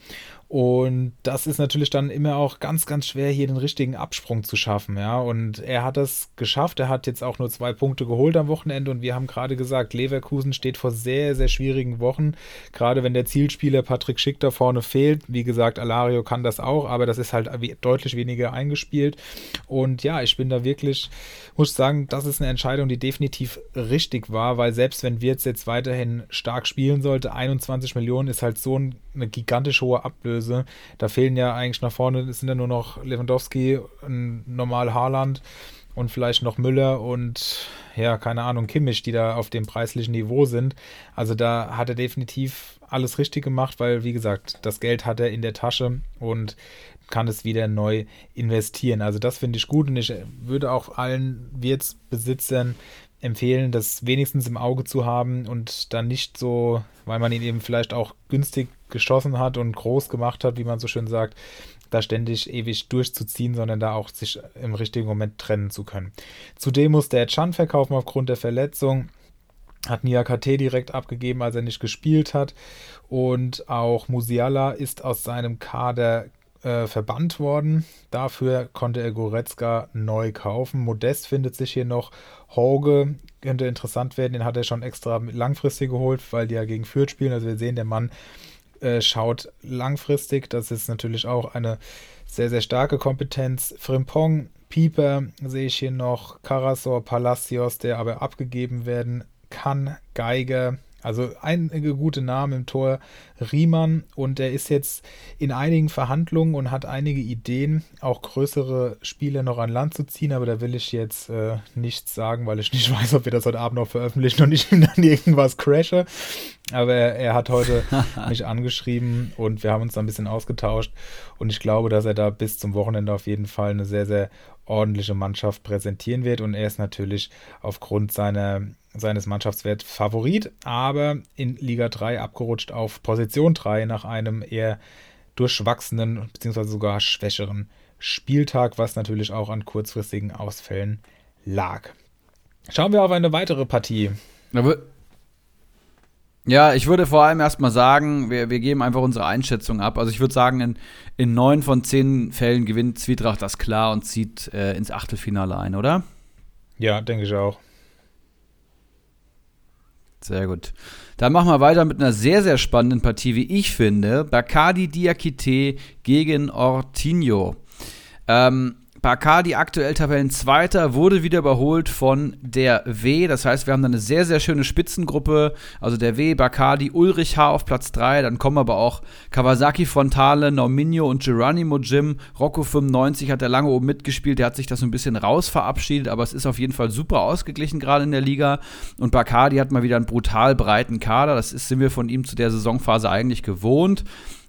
Und das ist natürlich dann immer auch ganz, ganz schwer, hier den richtigen Absprung zu schaffen. Ja, und er hat das geschafft. Er hat jetzt auch nur zwei Punkte geholt am Wochenende. Und wir haben gerade gesagt, Leverkusen steht vor sehr, sehr schwierigen Wochen. Gerade wenn der Zielspieler Patrick Schick da vorne fehlt. Wie gesagt, Alario kann das auch, aber das ist halt deutlich weniger eingespielt. Und ja, ich bin da wirklich, muss sagen, das ist eine Entscheidung, die definitiv richtig war, weil selbst wenn Wirtz jetzt weiterhin stark spielen sollte, 21 Millionen ist halt so eine gigantisch hohe Ablöse. Da fehlen ja eigentlich nach vorne, es sind ja nur noch Lewandowski, ein normal Haaland und vielleicht noch Müller und ja, keine Ahnung, Kimmich, die da auf dem preislichen Niveau sind. Also da hat er definitiv alles richtig gemacht, weil, wie gesagt, das Geld hat er in der Tasche und kann es wieder neu investieren. Also das finde ich gut und ich würde auch allen Wirtsbesitzern empfehlen, das wenigstens im Auge zu haben und dann nicht so, weil man ihn eben vielleicht auch günstig geschossen hat und groß gemacht hat, wie man so schön sagt, da ständig ewig durchzuziehen, sondern da auch sich im richtigen Moment trennen zu können. Zudem muss der Chan verkaufen aufgrund der Verletzung. Hat Niakate direkt abgegeben, als er nicht gespielt hat. Und auch Musiala ist aus seinem Kader äh, verbannt worden. Dafür konnte er Goretzka neu kaufen. Modest findet sich hier noch. Horge könnte interessant werden. Den hat er schon extra langfristig geholt, weil die ja gegen Fürth spielen. Also wir sehen, der Mann äh, schaut langfristig. Das ist natürlich auch eine sehr, sehr starke Kompetenz. Frimpong, Pieper sehe ich hier noch. Karasor, Palacios, der aber abgegeben werden kann. Geiger, also einige gute Namen im Tor. Riemann und er ist jetzt in einigen Verhandlungen und hat einige Ideen, auch größere Spiele noch an Land zu ziehen, aber da will ich jetzt äh, nichts sagen, weil ich nicht weiß, ob wir das heute Abend noch veröffentlichen und ich ihm dann irgendwas crashe. Aber er, er hat heute mich angeschrieben und wir haben uns da ein bisschen ausgetauscht und ich glaube, dass er da bis zum Wochenende auf jeden Fall eine sehr, sehr ordentliche Mannschaft präsentieren wird und er ist natürlich aufgrund seiner seines Mannschaftswerts Favorit, aber in Liga 3 abgerutscht auf Position 3 nach einem eher durchwachsenen bzw. sogar schwächeren Spieltag, was natürlich auch an kurzfristigen Ausfällen lag. Schauen wir auf eine weitere Partie. Ja, ich würde vor allem erstmal sagen, wir, wir geben einfach unsere Einschätzung ab. Also ich würde sagen, in, in neun von zehn Fällen gewinnt Zwietracht das klar und zieht äh, ins Achtelfinale ein, oder? Ja, denke ich auch. Sehr gut. Dann machen wir weiter mit einer sehr, sehr spannenden Partie, wie ich finde. Bacardi Diakite gegen Ortinho. Ähm, Bacardi aktuell Tabellenzweiter, wurde wieder überholt von der W. Das heißt, wir haben da eine sehr, sehr schöne Spitzengruppe. Also der W, Bacardi, Ulrich H. auf Platz 3. Dann kommen aber auch Kawasaki Fontale, Norminho und Geronimo Jim. Rocco 95 hat er lange oben mitgespielt. Der hat sich das so ein bisschen raus verabschiedet, aber es ist auf jeden Fall super ausgeglichen gerade in der Liga. Und Bacardi hat mal wieder einen brutal breiten Kader. Das ist, sind wir von ihm zu der Saisonphase eigentlich gewohnt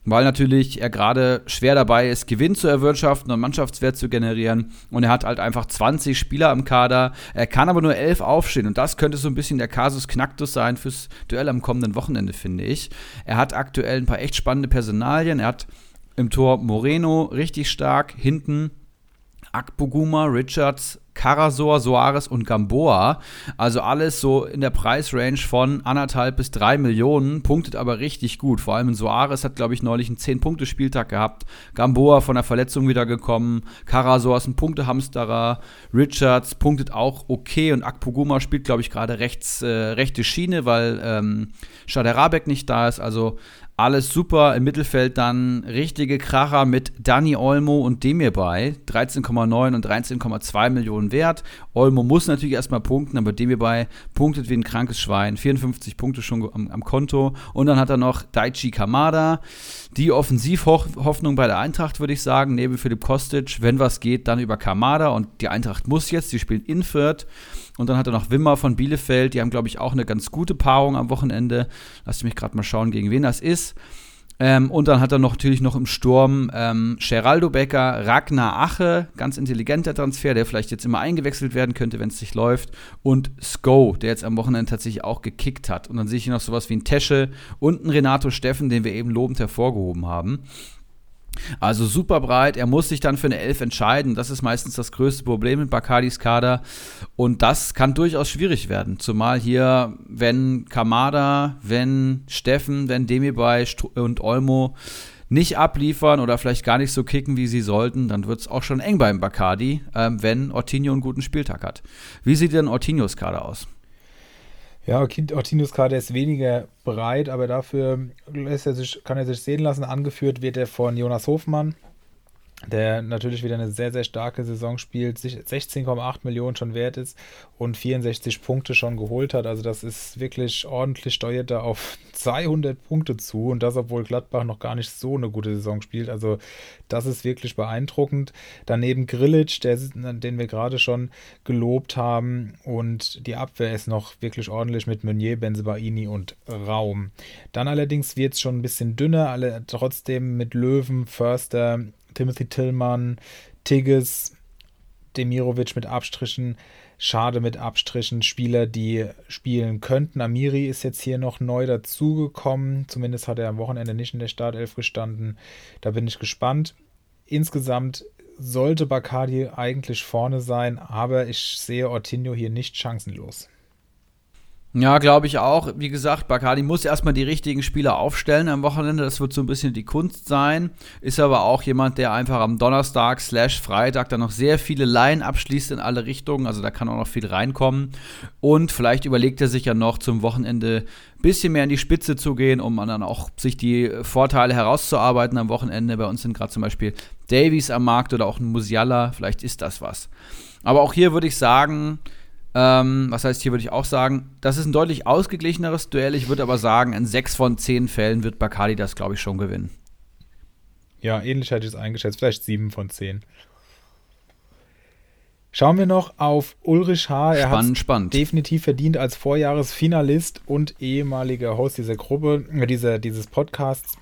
weil natürlich er gerade schwer dabei ist, Gewinn zu erwirtschaften und Mannschaftswert zu generieren. Und er hat halt einfach 20 Spieler im Kader. Er kann aber nur 11 aufstehen. Und das könnte so ein bisschen der Kasus Knacktus sein fürs Duell am kommenden Wochenende, finde ich. Er hat aktuell ein paar echt spannende Personalien. Er hat im Tor Moreno richtig stark, hinten Akpoguma, Richards, Karasor, Soares und Gamboa. Also alles so in der Preisrange von anderthalb bis drei Millionen, punktet aber richtig gut. Vor allem Soares hat, glaube ich, neulich einen 10-Punkte-Spieltag gehabt. Gamboa von der Verletzung wiedergekommen. Karasor ist ein Punktehamsterer. Richards punktet auch okay und Akpoguma spielt, glaube ich, gerade rechts, äh, rechte Schiene, weil ähm, Schaderabek nicht da ist. Also alles super. Im Mittelfeld dann richtige Kracher mit Dani Olmo und Demir bei. 13,9 und 13,2 Millionen wert. Olmo muss natürlich erstmal punkten, aber Demir bei punktet wie ein krankes Schwein. 54 Punkte schon am, am Konto. Und dann hat er noch Daichi Kamada. Die Offensivhoffnung bei der Eintracht, würde ich sagen, neben Philipp Kostic. Wenn was geht, dann über Kamada. Und die Eintracht muss jetzt, die spielen in Fürth. Und dann hat er noch Wimmer von Bielefeld. Die haben, glaube ich, auch eine ganz gute Paarung am Wochenende. Lass mich gerade mal schauen, gegen wen das ist. Ähm, und dann hat er noch, natürlich noch im Sturm ähm, Geraldo Becker, Ragnar Ache, ganz intelligenter Transfer, der vielleicht jetzt immer eingewechselt werden könnte, wenn es sich läuft. Und Sko, der jetzt am Wochenende tatsächlich auch gekickt hat. Und dann sehe ich hier noch sowas wie ein Tesche und ein Renato Steffen, den wir eben lobend hervorgehoben haben. Also super breit. Er muss sich dann für eine Elf entscheiden. Das ist meistens das größte Problem mit Bakardis Kader. Und das kann durchaus schwierig werden. Zumal hier, wenn Kamada, wenn Steffen, wenn Demirbay und Olmo nicht abliefern oder vielleicht gar nicht so kicken, wie sie sollten, dann wird es auch schon eng beim Bacardi, ähm, wenn Ortinho einen guten Spieltag hat. Wie sieht denn Ortinhos Kader aus? Ja, Ortinus Kader ist weniger breit, aber dafür er sich, kann er sich sehen lassen. Angeführt wird er von Jonas Hofmann, der natürlich wieder eine sehr, sehr starke Saison spielt, 16,8 Millionen schon wert ist und 64 Punkte schon geholt hat. Also das ist wirklich ordentlich, steuert da auf 200 Punkte zu und das, obwohl Gladbach noch gar nicht so eine gute Saison spielt. Also das ist wirklich beeindruckend. Daneben Grillitsch, der, den wir gerade schon gelobt haben und die Abwehr ist noch wirklich ordentlich mit Meunier, Benzebaini und Raum. Dann allerdings wird es schon ein bisschen dünner, alle trotzdem mit Löwen, Förster, Timothy Tillmann, Tigges, Demirovic mit Abstrichen, Schade mit Abstrichen, Spieler, die spielen könnten. Amiri ist jetzt hier noch neu dazugekommen. Zumindest hat er am Wochenende nicht in der Startelf gestanden. Da bin ich gespannt. Insgesamt sollte Bacardi eigentlich vorne sein, aber ich sehe Ortinho hier nicht chancenlos. Ja, glaube ich auch. Wie gesagt, Bacardi muss erstmal die richtigen Spieler aufstellen am Wochenende. Das wird so ein bisschen die Kunst sein. Ist aber auch jemand, der einfach am Donnerstag slash Freitag dann noch sehr viele Laien abschließt in alle Richtungen. Also da kann auch noch viel reinkommen. Und vielleicht überlegt er sich ja noch zum Wochenende ein bisschen mehr in die Spitze zu gehen, um dann auch sich die Vorteile herauszuarbeiten am Wochenende. Bei uns sind gerade zum Beispiel Davies am Markt oder auch ein Musiala. Vielleicht ist das was. Aber auch hier würde ich sagen, ähm, was heißt, hier würde ich auch sagen, das ist ein deutlich ausgeglicheneres Duell. Ich würde aber sagen, in sechs von zehn Fällen wird Bacardi das, glaube ich, schon gewinnen. Ja, ähnlich hätte ich es eingeschätzt. Vielleicht sieben von zehn. Schauen wir noch auf Ulrich H. Er hat definitiv verdient als Vorjahresfinalist und ehemaliger Host dieser Gruppe, äh, dieser, dieses Podcasts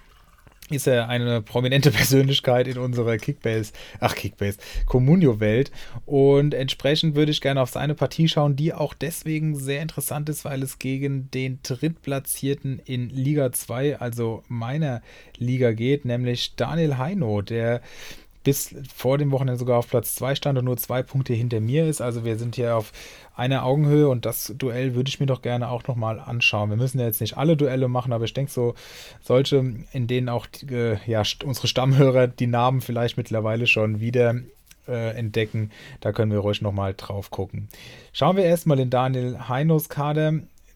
ist er eine prominente Persönlichkeit in unserer Kickbase, ach Kickbase, Communio-Welt. Und entsprechend würde ich gerne auf seine Partie schauen, die auch deswegen sehr interessant ist, weil es gegen den Drittplatzierten in Liga 2, also meiner Liga geht, nämlich Daniel Heino, der bis vor dem Wochenende sogar auf Platz 2 stand und nur zwei Punkte hinter mir ist. Also wir sind hier auf einer Augenhöhe und das Duell würde ich mir doch gerne auch nochmal anschauen. Wir müssen ja jetzt nicht alle Duelle machen, aber ich denke so solche, in denen auch äh, ja, unsere Stammhörer die Namen vielleicht mittlerweile schon wieder äh, entdecken, da können wir ruhig nochmal drauf gucken. Schauen wir erstmal in Daniel Heinos Kader,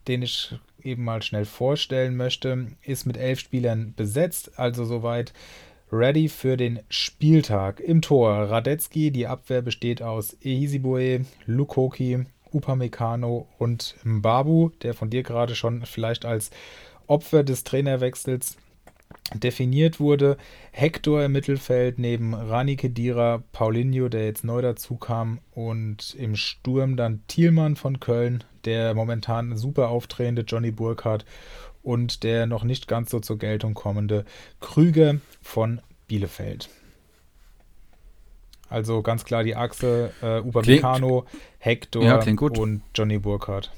den ich eben mal schnell vorstellen möchte, ist mit elf Spielern besetzt, also soweit ready für den Spieltag. Im Tor Radetzky, die Abwehr besteht aus Ehisibue, Lukoki, Upamecano und Mbabu, der von dir gerade schon vielleicht als Opfer des Trainerwechsels definiert wurde. Hector im Mittelfeld neben Rani Kedira, Paulinho, der jetzt neu dazu kam und im Sturm dann Thielmann von Köln, der momentan super auftretende Johnny Burkhardt und der noch nicht ganz so zur Geltung kommende Krüger von Bielefeld. Also ganz klar die Achse äh, Upamecano, Hector ja, und Johnny Burkhardt.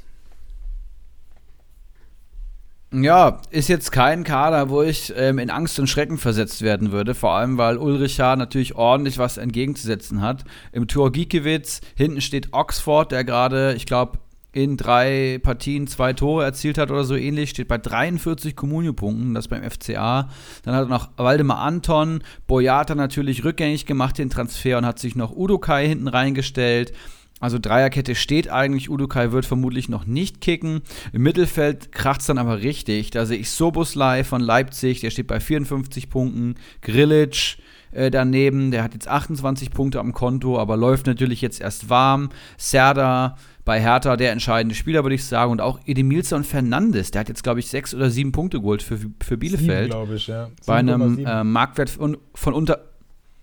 Ja, ist jetzt kein Kader, wo ich ähm, in Angst und Schrecken versetzt werden würde. Vor allem, weil Ulrich Ulricha natürlich ordentlich was entgegenzusetzen hat. Im Tor Giekewitz, hinten steht Oxford, der gerade, ich glaube, in drei Partien zwei Tore erzielt hat oder so ähnlich, steht bei 43 Kommunio-Punkten, das beim FCA. Dann hat er noch Waldemar Anton, Boyata natürlich rückgängig gemacht, den Transfer, und hat sich noch Udokai hinten reingestellt. Also Dreierkette steht eigentlich, Udokai wird vermutlich noch nicht kicken. Im Mittelfeld kracht es dann aber richtig. Da sehe ich Soboslai von Leipzig, der steht bei 54 Punkten. Grillitsch äh, daneben, der hat jetzt 28 Punkte am Konto, aber läuft natürlich jetzt erst warm. Serda bei Hertha der entscheidende Spieler, würde ich sagen. Und auch Edemilson Fernandes, der hat jetzt, glaube ich, sechs oder sieben Punkte geholt für, für Bielefeld. glaube ich, ja. bei einem äh, Marktwert von, von unter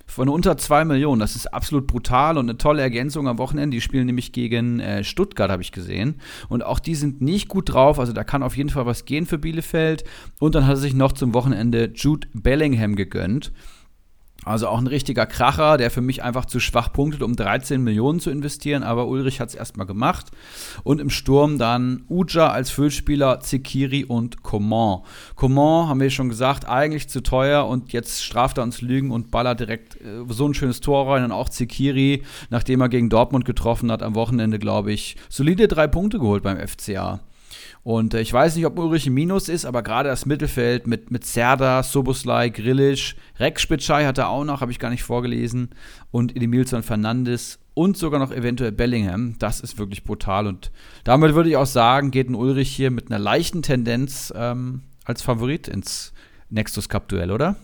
von unter zwei Millionen. Das ist absolut brutal und eine tolle Ergänzung am Wochenende. Die spielen nämlich gegen äh, Stuttgart, habe ich gesehen. Und auch die sind nicht gut drauf. Also da kann auf jeden Fall was gehen für Bielefeld. Und dann hat er sich noch zum Wochenende Jude Bellingham gegönnt. Also auch ein richtiger Kracher, der für mich einfach zu schwach punktet, um 13 Millionen zu investieren. Aber Ulrich hat es erstmal gemacht. Und im Sturm dann Uja als Füllspieler, Zikiri und Coman. Coman, haben wir schon gesagt, eigentlich zu teuer. Und jetzt straft er uns Lügen und ballert direkt äh, so ein schönes Tor rein. Und auch Zikiri, nachdem er gegen Dortmund getroffen hat, am Wochenende, glaube ich, solide drei Punkte geholt beim FCA. Und äh, ich weiß nicht, ob Ulrich ein Minus ist, aber gerade das Mittelfeld mit, mit Serda, Soboslai, Grillisch, Rex Spitschei hat er auch noch, habe ich gar nicht vorgelesen, und Edemilson Fernandes und sogar noch eventuell Bellingham. Das ist wirklich brutal. Und damit würde ich auch sagen, geht ein Ulrich hier mit einer leichten Tendenz ähm, als Favorit ins Nexus Cup Duell, oder?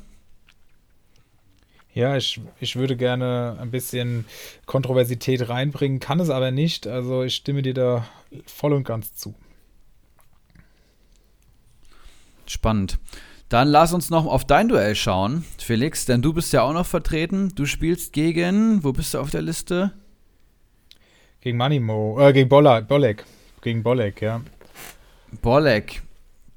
Ja, ich, ich würde gerne ein bisschen Kontroversität reinbringen, kann es aber nicht. Also ich stimme dir da voll und ganz zu. Spannend. Dann lass uns noch auf dein Duell schauen, Felix, denn du bist ja auch noch vertreten. Du spielst gegen, wo bist du auf der Liste? Gegen Manimo, äh, gegen Bolla, Bolek. Gegen Bolek, ja. Bolek.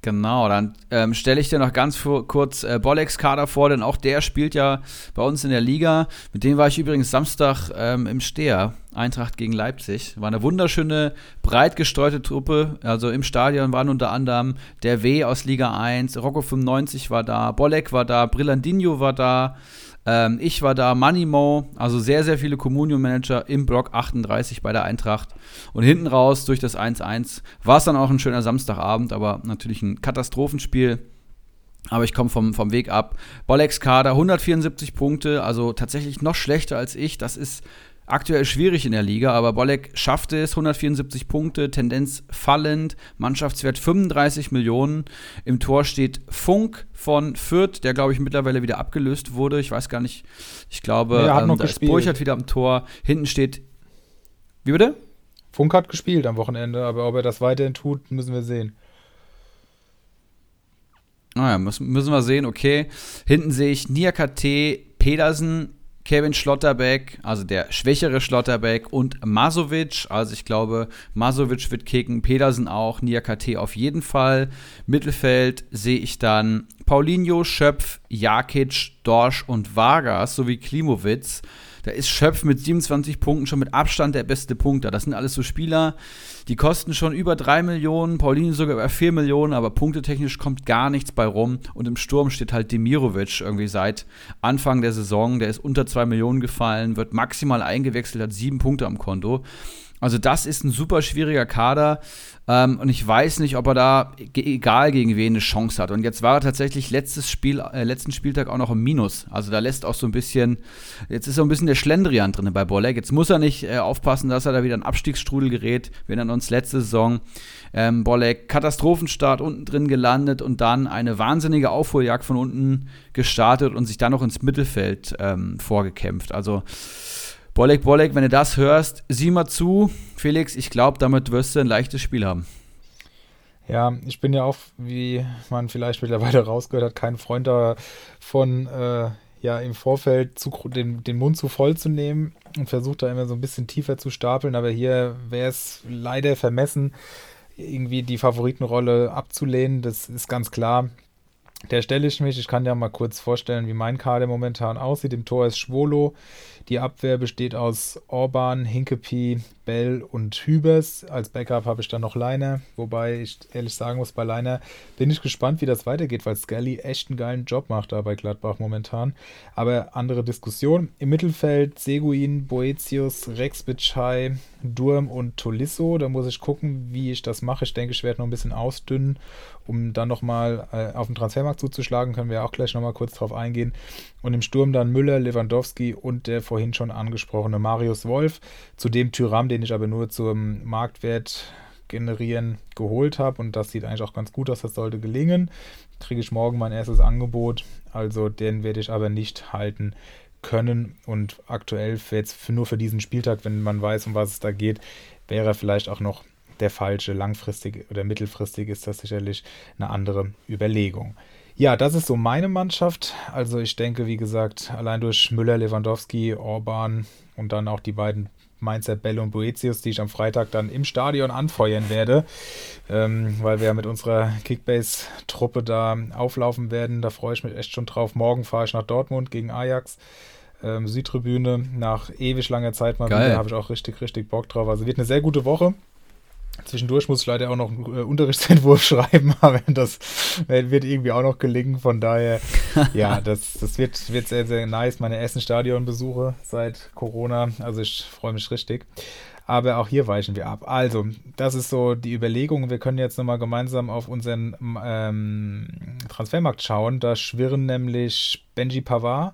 Genau, dann ähm, stelle ich dir noch ganz kurz äh, Bolleks Kader vor, denn auch der spielt ja bei uns in der Liga. Mit dem war ich übrigens Samstag ähm, im Steher, Eintracht gegen Leipzig. War eine wunderschöne, breit gestreute Truppe. Also im Stadion waren unter anderem der W aus Liga 1, Rocco 95 war da, Bollek war da, Brillandinho war da, ähm, ich war da, Moneymo, also sehr, sehr viele Communio-Manager im Block 38 bei der Eintracht. Und hinten raus durch das 1-1 war es dann auch ein schöner Samstagabend, aber natürlich ein Katastrophenspiel. Aber ich komme vom, vom Weg ab. Bollex Kader, 174 Punkte, also tatsächlich noch schlechter als ich. Das ist aktuell schwierig in der Liga, aber Bolek schaffte es, 174 Punkte, Tendenz fallend, Mannschaftswert 35 Millionen. Im Tor steht Funk von Fürth, der glaube ich mittlerweile wieder abgelöst wurde. Ich weiß gar nicht, ich glaube, nee, ähm, da ist Burchard wieder am Tor. Hinten steht, wie bitte? Funk hat gespielt am Wochenende, aber ob er das weiterhin tut, müssen wir sehen. Naja, ah müssen, müssen wir sehen, okay. Hinten sehe ich Niakate, Pedersen, Kevin Schlotterbeck, also der schwächere Schlotterbeck und Masovic. Also ich glaube, Masovic wird kicken, Pedersen auch, Niakate auf jeden Fall. Mittelfeld sehe ich dann Paulinho, Schöpf, Jakic, Dorsch und Vargas sowie Klimowitz. Da ist Schöpf mit 27 Punkten schon mit Abstand der beste Punkter. Das sind alles so Spieler, die kosten schon über 3 Millionen, Pauline sogar über 4 Millionen, aber punktetechnisch kommt gar nichts bei rum. Und im Sturm steht halt Demirovic irgendwie seit Anfang der Saison. Der ist unter 2 Millionen gefallen, wird maximal eingewechselt, hat 7 Punkte am Konto. Also das ist ein super schwieriger Kader ähm, und ich weiß nicht, ob er da, egal gegen wen, eine Chance hat. Und jetzt war er tatsächlich letztes Spiel, äh, letzten Spieltag auch noch im Minus. Also da lässt auch so ein bisschen, jetzt ist so ein bisschen der Schlendrian drin bei Bolek. Jetzt muss er nicht äh, aufpassen, dass er da wieder in Abstiegsstrudel gerät. Wir erinnern uns letzte Saison. Ähm, Bolek, Katastrophenstart unten drin gelandet und dann eine wahnsinnige Aufholjagd von unten gestartet und sich dann noch ins Mittelfeld ähm, vorgekämpft. Also Bolek, Bolek, wenn du das hörst, sieh mal zu. Felix, ich glaube, damit wirst du ein leichtes Spiel haben. Ja, ich bin ja auch, wie man vielleicht mittlerweile rausgehört hat, kein Freund davon, äh, ja, im Vorfeld zu, den, den Mund zu voll zu nehmen und versucht da immer so ein bisschen tiefer zu stapeln. Aber hier wäre es leider vermessen, irgendwie die Favoritenrolle abzulehnen. Das ist ganz klar. Der stelle ich mich. Ich kann ja mal kurz vorstellen, wie mein Kader momentan aussieht. Im Tor ist Schwolo. Die Abwehr besteht aus Orban, Hinkepie, Bell und Hübers. Als Backup habe ich dann noch Leiner, wobei ich ehrlich sagen muss, bei Leiner bin ich gespannt, wie das weitergeht, weil Scully echt einen geilen Job macht da bei Gladbach momentan. Aber andere Diskussion. Im Mittelfeld Seguin, Boetius, Rex Bitschei, Durm und Tolisso. Da muss ich gucken, wie ich das mache. Ich denke, ich werde noch ein bisschen ausdünnen, um dann nochmal äh, auf den Transfermarkt zuzuschlagen. Können wir auch gleich nochmal kurz drauf eingehen. Und im Sturm dann Müller, Lewandowski und der vorhin schon angesprochene Marius Wolf. Zudem Tyram, den ich aber nur zum Marktwert generieren geholt habe. Und das sieht eigentlich auch ganz gut aus, das sollte gelingen. Kriege ich morgen mein erstes Angebot. Also den werde ich aber nicht halten können. Und aktuell jetzt für nur für diesen Spieltag, wenn man weiß, um was es da geht, wäre vielleicht auch noch der falsche. Langfristig oder mittelfristig ist das sicherlich eine andere Überlegung. Ja, das ist so meine Mannschaft. Also ich denke, wie gesagt, allein durch Müller, Lewandowski, Orban und dann auch die beiden Mainzer Bell und Boetius, die ich am Freitag dann im Stadion anfeuern werde, ähm, weil wir ja mit unserer Kickbase-Truppe da auflaufen werden. Da freue ich mich echt schon drauf. Morgen fahre ich nach Dortmund gegen Ajax. Ähm, Südtribüne nach ewig langer Zeit mal Geil. wieder. Habe ich auch richtig, richtig Bock drauf. Also wird eine sehr gute Woche. Zwischendurch muss ich leider auch noch einen äh, Unterrichtsentwurf schreiben, aber das wird irgendwie auch noch gelingen. Von daher, ja, das, das wird, wird sehr, sehr nice. Meine ersten Stadionbesuche seit Corona. Also ich freue mich richtig. Aber auch hier weichen wir ab. Also, das ist so die Überlegung. Wir können jetzt nochmal gemeinsam auf unseren ähm, Transfermarkt schauen. Da schwirren nämlich Benji Pavard,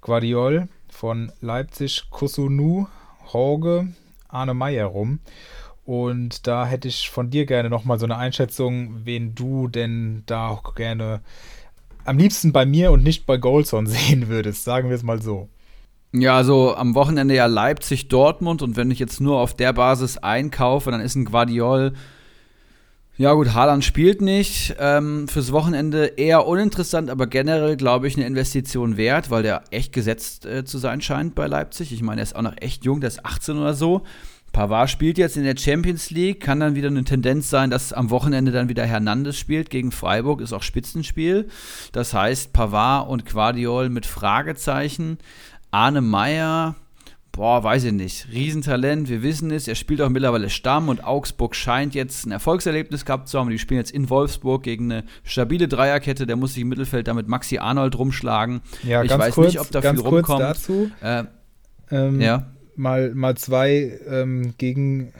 Guardiol von Leipzig, Kusunu, Horge, Arne Meyer rum. Und da hätte ich von dir gerne nochmal so eine Einschätzung, wen du denn da auch gerne am liebsten bei mir und nicht bei Goldson sehen würdest, sagen wir es mal so. Ja, also am Wochenende ja Leipzig-Dortmund und wenn ich jetzt nur auf der Basis einkaufe, dann ist ein Guardiol. Ja, gut, Haaland spielt nicht. Ähm, fürs Wochenende eher uninteressant, aber generell, glaube ich, eine Investition wert, weil der echt gesetzt äh, zu sein scheint bei Leipzig. Ich meine, er ist auch noch echt jung, der ist 18 oder so. Pavard spielt jetzt in der Champions League, kann dann wieder eine Tendenz sein, dass am Wochenende dann wieder Hernandez spielt gegen Freiburg, ist auch Spitzenspiel. Das heißt, Pavard und Guardiol mit Fragezeichen. Arne Meyer, boah, weiß ich nicht, Riesentalent, wir wissen es, er spielt auch mittlerweile Stamm und Augsburg scheint jetzt ein Erfolgserlebnis gehabt zu haben. Die spielen jetzt in Wolfsburg gegen eine stabile Dreierkette, der muss sich im Mittelfeld damit Maxi Arnold rumschlagen. Ja, ich weiß kurz, nicht, ob da viel rumkommt. dazu. Äh, Ähm, ja. Mal, mal zwei ähm, gegen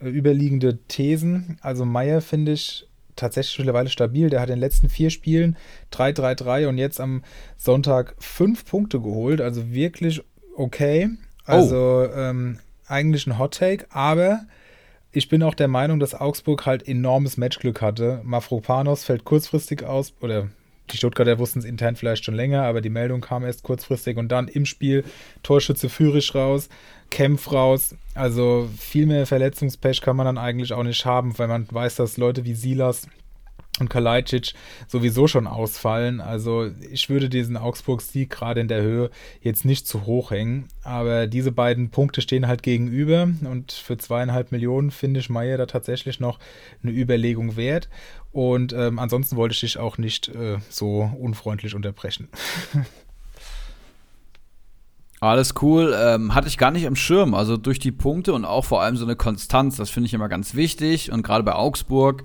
äh, überliegende Thesen. Also Meier finde ich tatsächlich mittlerweile stabil. Der hat in den letzten vier Spielen 3-3-3 und jetzt am Sonntag fünf Punkte geholt. Also wirklich okay. Also ähm, eigentlich ein Hot Take, aber ich bin auch der Meinung, dass Augsburg halt enormes Matchglück hatte. Mafropanos fällt kurzfristig aus, oder die Stuttgarter wussten es intern vielleicht schon länger, aber die Meldung kam erst kurzfristig und dann im Spiel Torschütze Führig raus, Kempf raus. Also viel mehr Verletzungspech kann man dann eigentlich auch nicht haben, weil man weiß, dass Leute wie Silas und Kalajdzic sowieso schon ausfallen. Also ich würde diesen Augsburg-Sieg gerade in der Höhe jetzt nicht zu hoch hängen. Aber diese beiden Punkte stehen halt gegenüber und für zweieinhalb Millionen finde ich Meier da tatsächlich noch eine Überlegung wert. Und ähm, ansonsten wollte ich dich auch nicht äh, so unfreundlich unterbrechen. Alles cool. Ähm, hatte ich gar nicht am Schirm. Also durch die Punkte und auch vor allem so eine Konstanz, das finde ich immer ganz wichtig. Und gerade bei Augsburg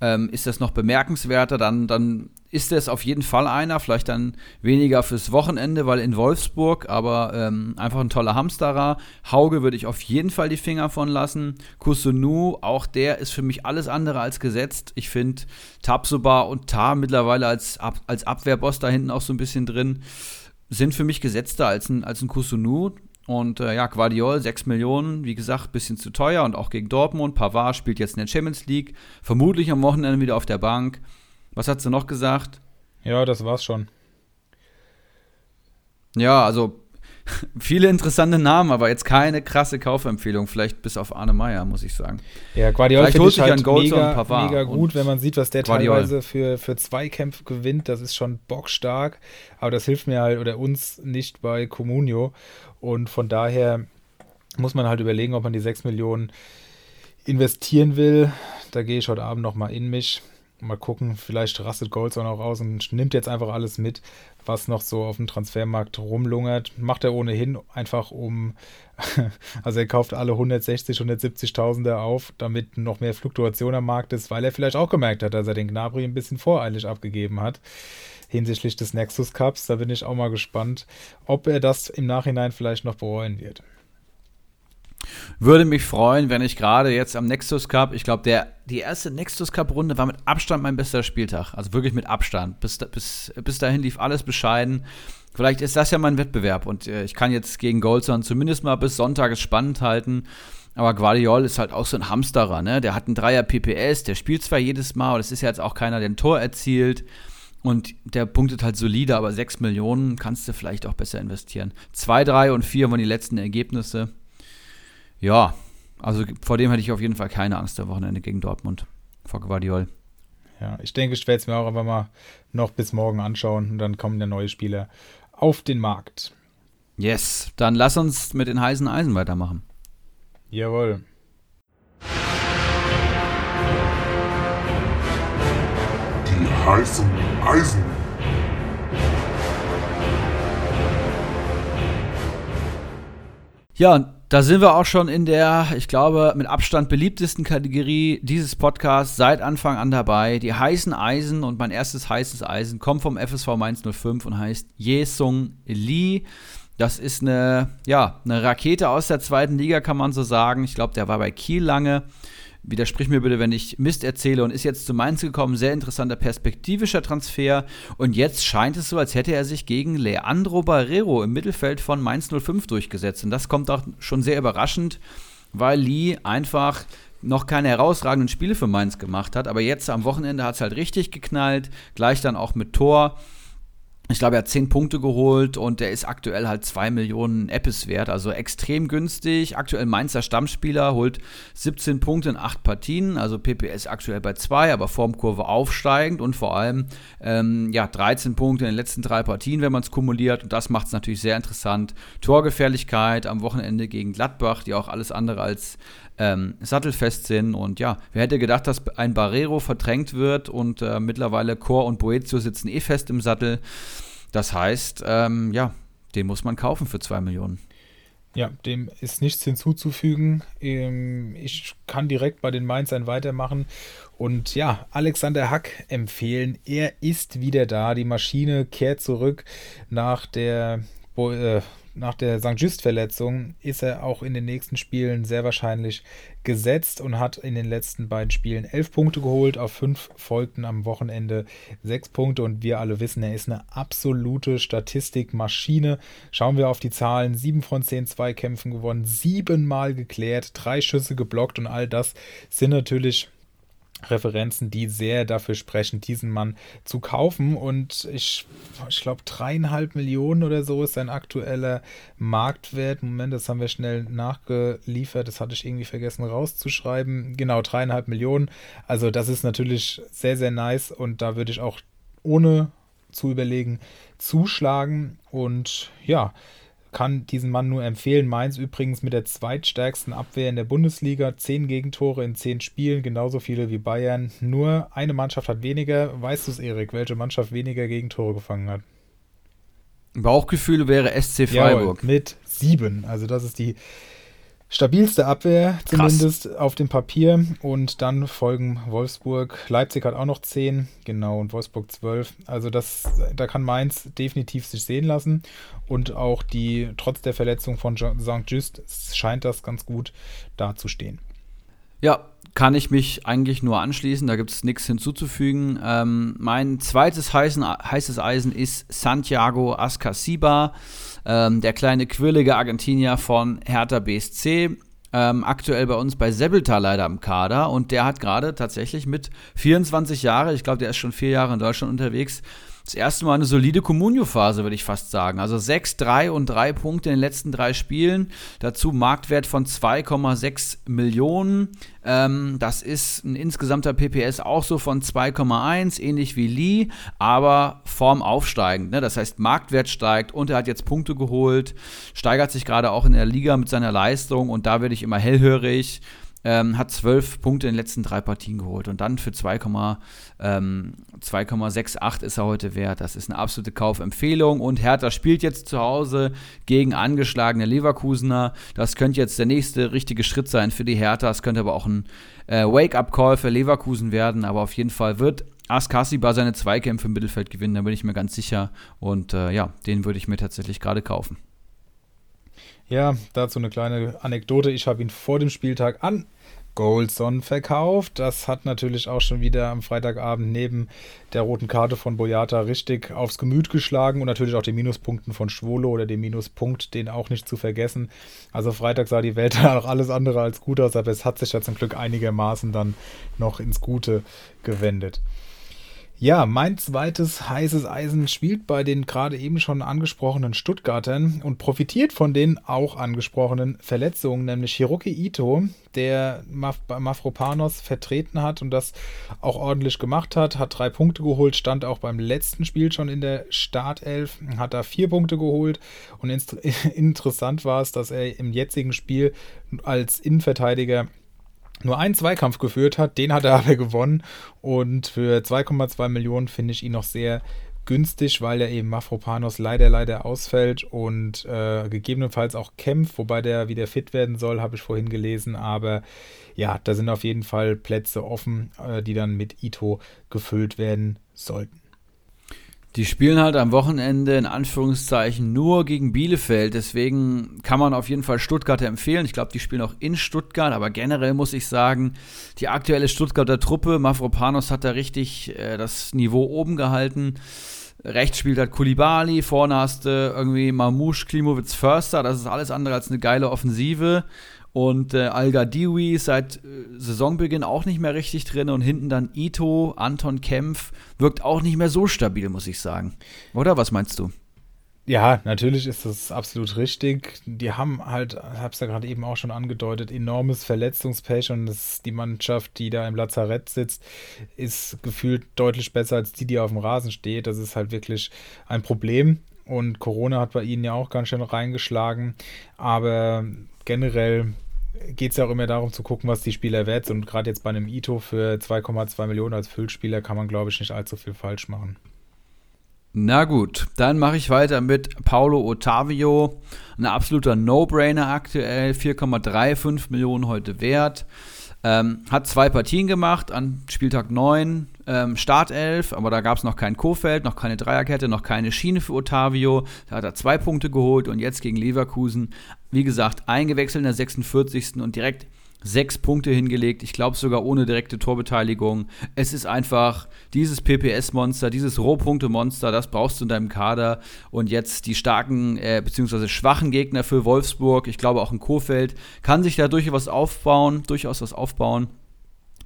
ähm, ist das noch bemerkenswerter. Dann, dann ist es auf jeden Fall einer, vielleicht dann weniger fürs Wochenende, weil in Wolfsburg, aber ähm, einfach ein toller Hamsterer. Hauge würde ich auf jeden Fall die Finger von lassen. Kusunu, auch der ist für mich alles andere als gesetzt. Ich finde Tabsoba und Tar mittlerweile als, als Abwehrboss da hinten auch so ein bisschen drin sind für mich gesetzter als ein, als ein Kusunu. Und äh, ja, Guardiol, 6 Millionen, wie gesagt, bisschen zu teuer und auch gegen Dortmund. Pavard spielt jetzt in der Champions League, vermutlich am Wochenende wieder auf der Bank. Was hat sie noch gesagt? Ja, das war's schon. Ja, also viele interessante Namen, aber jetzt keine krasse Kaufempfehlung. Vielleicht bis auf Arne Meyer, muss ich sagen. Ja, Guardiol Vielleicht finde holt ich sich halt mega, mega gut, wenn man sieht, was der Guardiol. teilweise für, für Zweikämpfe gewinnt. Das ist schon bockstark. Aber das hilft mir halt oder uns nicht bei Comunio. Und von daher muss man halt überlegen, ob man die 6 Millionen investieren will. Da gehe ich heute Abend nochmal in mich. Mal gucken, vielleicht rastet Golds auch noch raus und nimmt jetzt einfach alles mit, was noch so auf dem Transfermarkt rumlungert. Macht er ohnehin einfach um, also er kauft alle 160, 170.000er auf, damit noch mehr Fluktuation am Markt ist, weil er vielleicht auch gemerkt hat, dass er den Gnabry ein bisschen voreilig abgegeben hat hinsichtlich des Nexus Cups. Da bin ich auch mal gespannt, ob er das im Nachhinein vielleicht noch bereuen wird. Würde mich freuen, wenn ich gerade jetzt am Nexus Cup, ich glaube, die erste Nexus Cup Runde war mit Abstand mein bester Spieltag, also wirklich mit Abstand. Bis, bis, bis dahin lief alles bescheiden. Vielleicht ist das ja mein Wettbewerb und äh, ich kann jetzt gegen Goldson zumindest mal bis Sonntag es spannend halten. Aber Guardiol ist halt auch so ein Hamsterer, ne? Der hat einen Dreier PPS, der spielt zwar jedes Mal, aber das ist ja jetzt auch keiner, der ein Tor erzielt. Und der punktet halt solide, aber 6 Millionen kannst du vielleicht auch besser investieren. 2, 3 und 4 waren die letzten Ergebnisse. Ja, also vor dem hätte ich auf jeden Fall keine Angst am Wochenende gegen Dortmund. Vor Guardiol. Ja, ich denke, ich werde es mir auch einfach mal noch bis morgen anschauen und dann kommen ja neue Spieler auf den Markt. Yes, dann lass uns mit den heißen Eisen weitermachen. Jawohl. Die heißen Eisen. Ja, und da sind wir auch schon in der, ich glaube, mit Abstand beliebtesten Kategorie dieses Podcasts seit Anfang an dabei. Die heißen Eisen und mein erstes heißes Eisen kommt vom FSV Mainz 05 und heißt Jesung Lee. Das ist eine, ja, eine Rakete aus der zweiten Liga, kann man so sagen. Ich glaube, der war bei Kiel lange. Widersprich mir bitte, wenn ich Mist erzähle und ist jetzt zu Mainz gekommen. Sehr interessanter perspektivischer Transfer. Und jetzt scheint es so, als hätte er sich gegen Leandro Barrero im Mittelfeld von Mainz 05 durchgesetzt. Und das kommt auch schon sehr überraschend, weil Lee einfach noch keine herausragenden Spiele für Mainz gemacht hat. Aber jetzt am Wochenende hat es halt richtig geknallt. Gleich dann auch mit Tor. Ich glaube, er hat 10 Punkte geholt und der ist aktuell halt 2 Millionen Appes wert, also extrem günstig. Aktuell Mainzer Stammspieler, holt 17 Punkte in 8 Partien, also PPS aktuell bei 2, aber Formkurve aufsteigend und vor allem ähm, ja, 13 Punkte in den letzten drei Partien, wenn man es kumuliert. Und das macht es natürlich sehr interessant. Torgefährlichkeit am Wochenende gegen Gladbach, die auch alles andere als ähm, sattelfest sind. Und ja, wer hätte gedacht, dass ein Barrero verdrängt wird und äh, mittlerweile Chor und Boetio sitzen eh fest im Sattel. Das heißt, ähm, ja, den muss man kaufen für zwei Millionen. Ja, dem ist nichts hinzuzufügen. Ähm, ich kann direkt bei den Mainzern weitermachen und ja, Alexander Hack empfehlen. Er ist wieder da. Die Maschine kehrt zurück nach der äh, nach der St. Just-Verletzung ist er auch in den nächsten Spielen sehr wahrscheinlich gesetzt und hat in den letzten beiden Spielen elf Punkte geholt. Auf fünf folgten am Wochenende sechs Punkte und wir alle wissen, er ist eine absolute Statistikmaschine. Schauen wir auf die Zahlen: sieben von zehn Zweikämpfen gewonnen, siebenmal geklärt, drei Schüsse geblockt und all das sind natürlich Referenzen, die sehr dafür sprechen, diesen Mann zu kaufen. Und ich, ich glaube, dreieinhalb Millionen oder so ist sein aktueller Marktwert. Moment, das haben wir schnell nachgeliefert. Das hatte ich irgendwie vergessen rauszuschreiben. Genau, dreieinhalb Millionen. Also, das ist natürlich sehr, sehr nice. Und da würde ich auch ohne zu überlegen zuschlagen. Und ja, kann diesen Mann nur empfehlen. Mainz übrigens mit der zweitstärksten Abwehr in der Bundesliga. Zehn Gegentore in zehn Spielen, genauso viele wie Bayern. Nur eine Mannschaft hat weniger. Weißt du es, Erik, welche Mannschaft weniger Gegentore gefangen hat? Bauchgefühl wäre SC Freiburg. Jawohl, mit sieben. Also das ist die stabilste Abwehr, zumindest Krass. auf dem Papier. Und dann folgen Wolfsburg. Leipzig hat auch noch 10, genau, und Wolfsburg 12. Also das, da kann Mainz definitiv sich sehen lassen. Und auch die, trotz der Verletzung von St. Just, scheint das ganz gut dazustehen. Ja, kann ich mich eigentlich nur anschließen. Da gibt es nichts hinzuzufügen. Ähm, mein zweites heißen, heißes Eisen ist Santiago Ascasiba, ähm, der kleine quirlige Argentinier von Hertha BSC. Ähm, aktuell bei uns bei Sebelta leider im Kader und der hat gerade tatsächlich mit 24 Jahren, ich glaube, der ist schon vier Jahre in Deutschland unterwegs, das erste Mal eine solide Comunio-Phase, würde ich fast sagen. Also 6, 3 und 3 Punkte in den letzten drei Spielen. Dazu Marktwert von 2,6 Millionen. Ähm, das ist ein insgesamter PPS auch so von 2,1, ähnlich wie Lee, aber Form aufsteigend. Ne? Das heißt, Marktwert steigt und er hat jetzt Punkte geholt, steigert sich gerade auch in der Liga mit seiner Leistung und da werde ich immer hellhörig. Ähm, hat zwölf Punkte in den letzten drei Partien geholt und dann für 2,68 ähm, ist er heute wert. Das ist eine absolute Kaufempfehlung und Hertha spielt jetzt zu Hause gegen angeschlagene Leverkusener. Das könnte jetzt der nächste richtige Schritt sein für die Hertha. Es könnte aber auch ein äh, Wake-up-Call für Leverkusen werden, aber auf jeden Fall wird Askasiba seine Zweikämpfe im Mittelfeld gewinnen, da bin ich mir ganz sicher und äh, ja, den würde ich mir tatsächlich gerade kaufen. Ja, dazu eine kleine Anekdote. Ich habe ihn vor dem Spieltag an Goldson verkauft. Das hat natürlich auch schon wieder am Freitagabend neben der roten Karte von Boyata richtig aufs Gemüt geschlagen und natürlich auch den Minuspunkten von Schwolo oder den Minuspunkt, den auch nicht zu vergessen. Also Freitag sah die Welt auch alles andere als gut aus, aber es hat sich ja zum Glück einigermaßen dann noch ins Gute gewendet. Ja, mein zweites heißes Eisen spielt bei den gerade eben schon angesprochenen Stuttgartern und profitiert von den auch angesprochenen Verletzungen, nämlich Hiroki Ito, der Mafropanos vertreten hat und das auch ordentlich gemacht hat, hat drei Punkte geholt, stand auch beim letzten Spiel schon in der Startelf, hat da vier Punkte geholt und interessant war es, dass er im jetzigen Spiel als Innenverteidiger nur einen Zweikampf geführt hat. Den hat er aber gewonnen. Und für 2,2 Millionen finde ich ihn noch sehr günstig, weil er eben Mafropanos leider, leider ausfällt und äh, gegebenenfalls auch kämpft, wobei der wieder fit werden soll, habe ich vorhin gelesen. Aber ja, da sind auf jeden Fall Plätze offen, äh, die dann mit Ito gefüllt werden sollten. Die spielen halt am Wochenende in Anführungszeichen nur gegen Bielefeld. Deswegen kann man auf jeden Fall Stuttgarter empfehlen. Ich glaube, die spielen auch in Stuttgart. Aber generell muss ich sagen, die aktuelle Stuttgarter Truppe, Mavropanos hat da richtig äh, das Niveau oben gehalten. Rechts spielt halt Kulibali, vorne hast du irgendwie Mamouche, Klimowitz, Förster. Das ist alles andere als eine geile Offensive. Und äh, Al-Gadiwi seit äh, Saisonbeginn auch nicht mehr richtig drin. Und hinten dann Ito, Anton Kempf, wirkt auch nicht mehr so stabil, muss ich sagen. Oder was meinst du? Ja, natürlich ist das absolut richtig. Die haben halt, ich habe es ja gerade eben auch schon angedeutet, enormes Verletzungspech und das, die Mannschaft, die da im Lazarett sitzt, ist gefühlt deutlich besser als die, die auf dem Rasen steht. Das ist halt wirklich ein Problem und Corona hat bei ihnen ja auch ganz schön reingeschlagen. Aber generell geht es ja auch immer darum zu gucken, was die Spieler wert sind. Und gerade jetzt bei einem Ito für 2,2 Millionen als Füllspieler kann man, glaube ich, nicht allzu viel falsch machen. Na gut, dann mache ich weiter mit Paulo Ottavio. Ein absoluter No-Brainer aktuell, 4,35 Millionen heute wert. Ähm, hat zwei Partien gemacht an Spieltag 9, ähm, Startelf, aber da gab es noch kein Kofeld, noch keine Dreierkette, noch keine Schiene für Ottavio. Da hat er zwei Punkte geholt und jetzt gegen Leverkusen, wie gesagt, eingewechselt in der 46. und direkt sechs Punkte hingelegt. Ich glaube sogar ohne direkte Torbeteiligung. Es ist einfach dieses PPS-Monster, dieses Rohpunkte-Monster, das brauchst du in deinem Kader. Und jetzt die starken äh, bzw. schwachen Gegner für Wolfsburg. Ich glaube auch ein Kofeld kann sich da durchaus aufbauen, durchaus was aufbauen.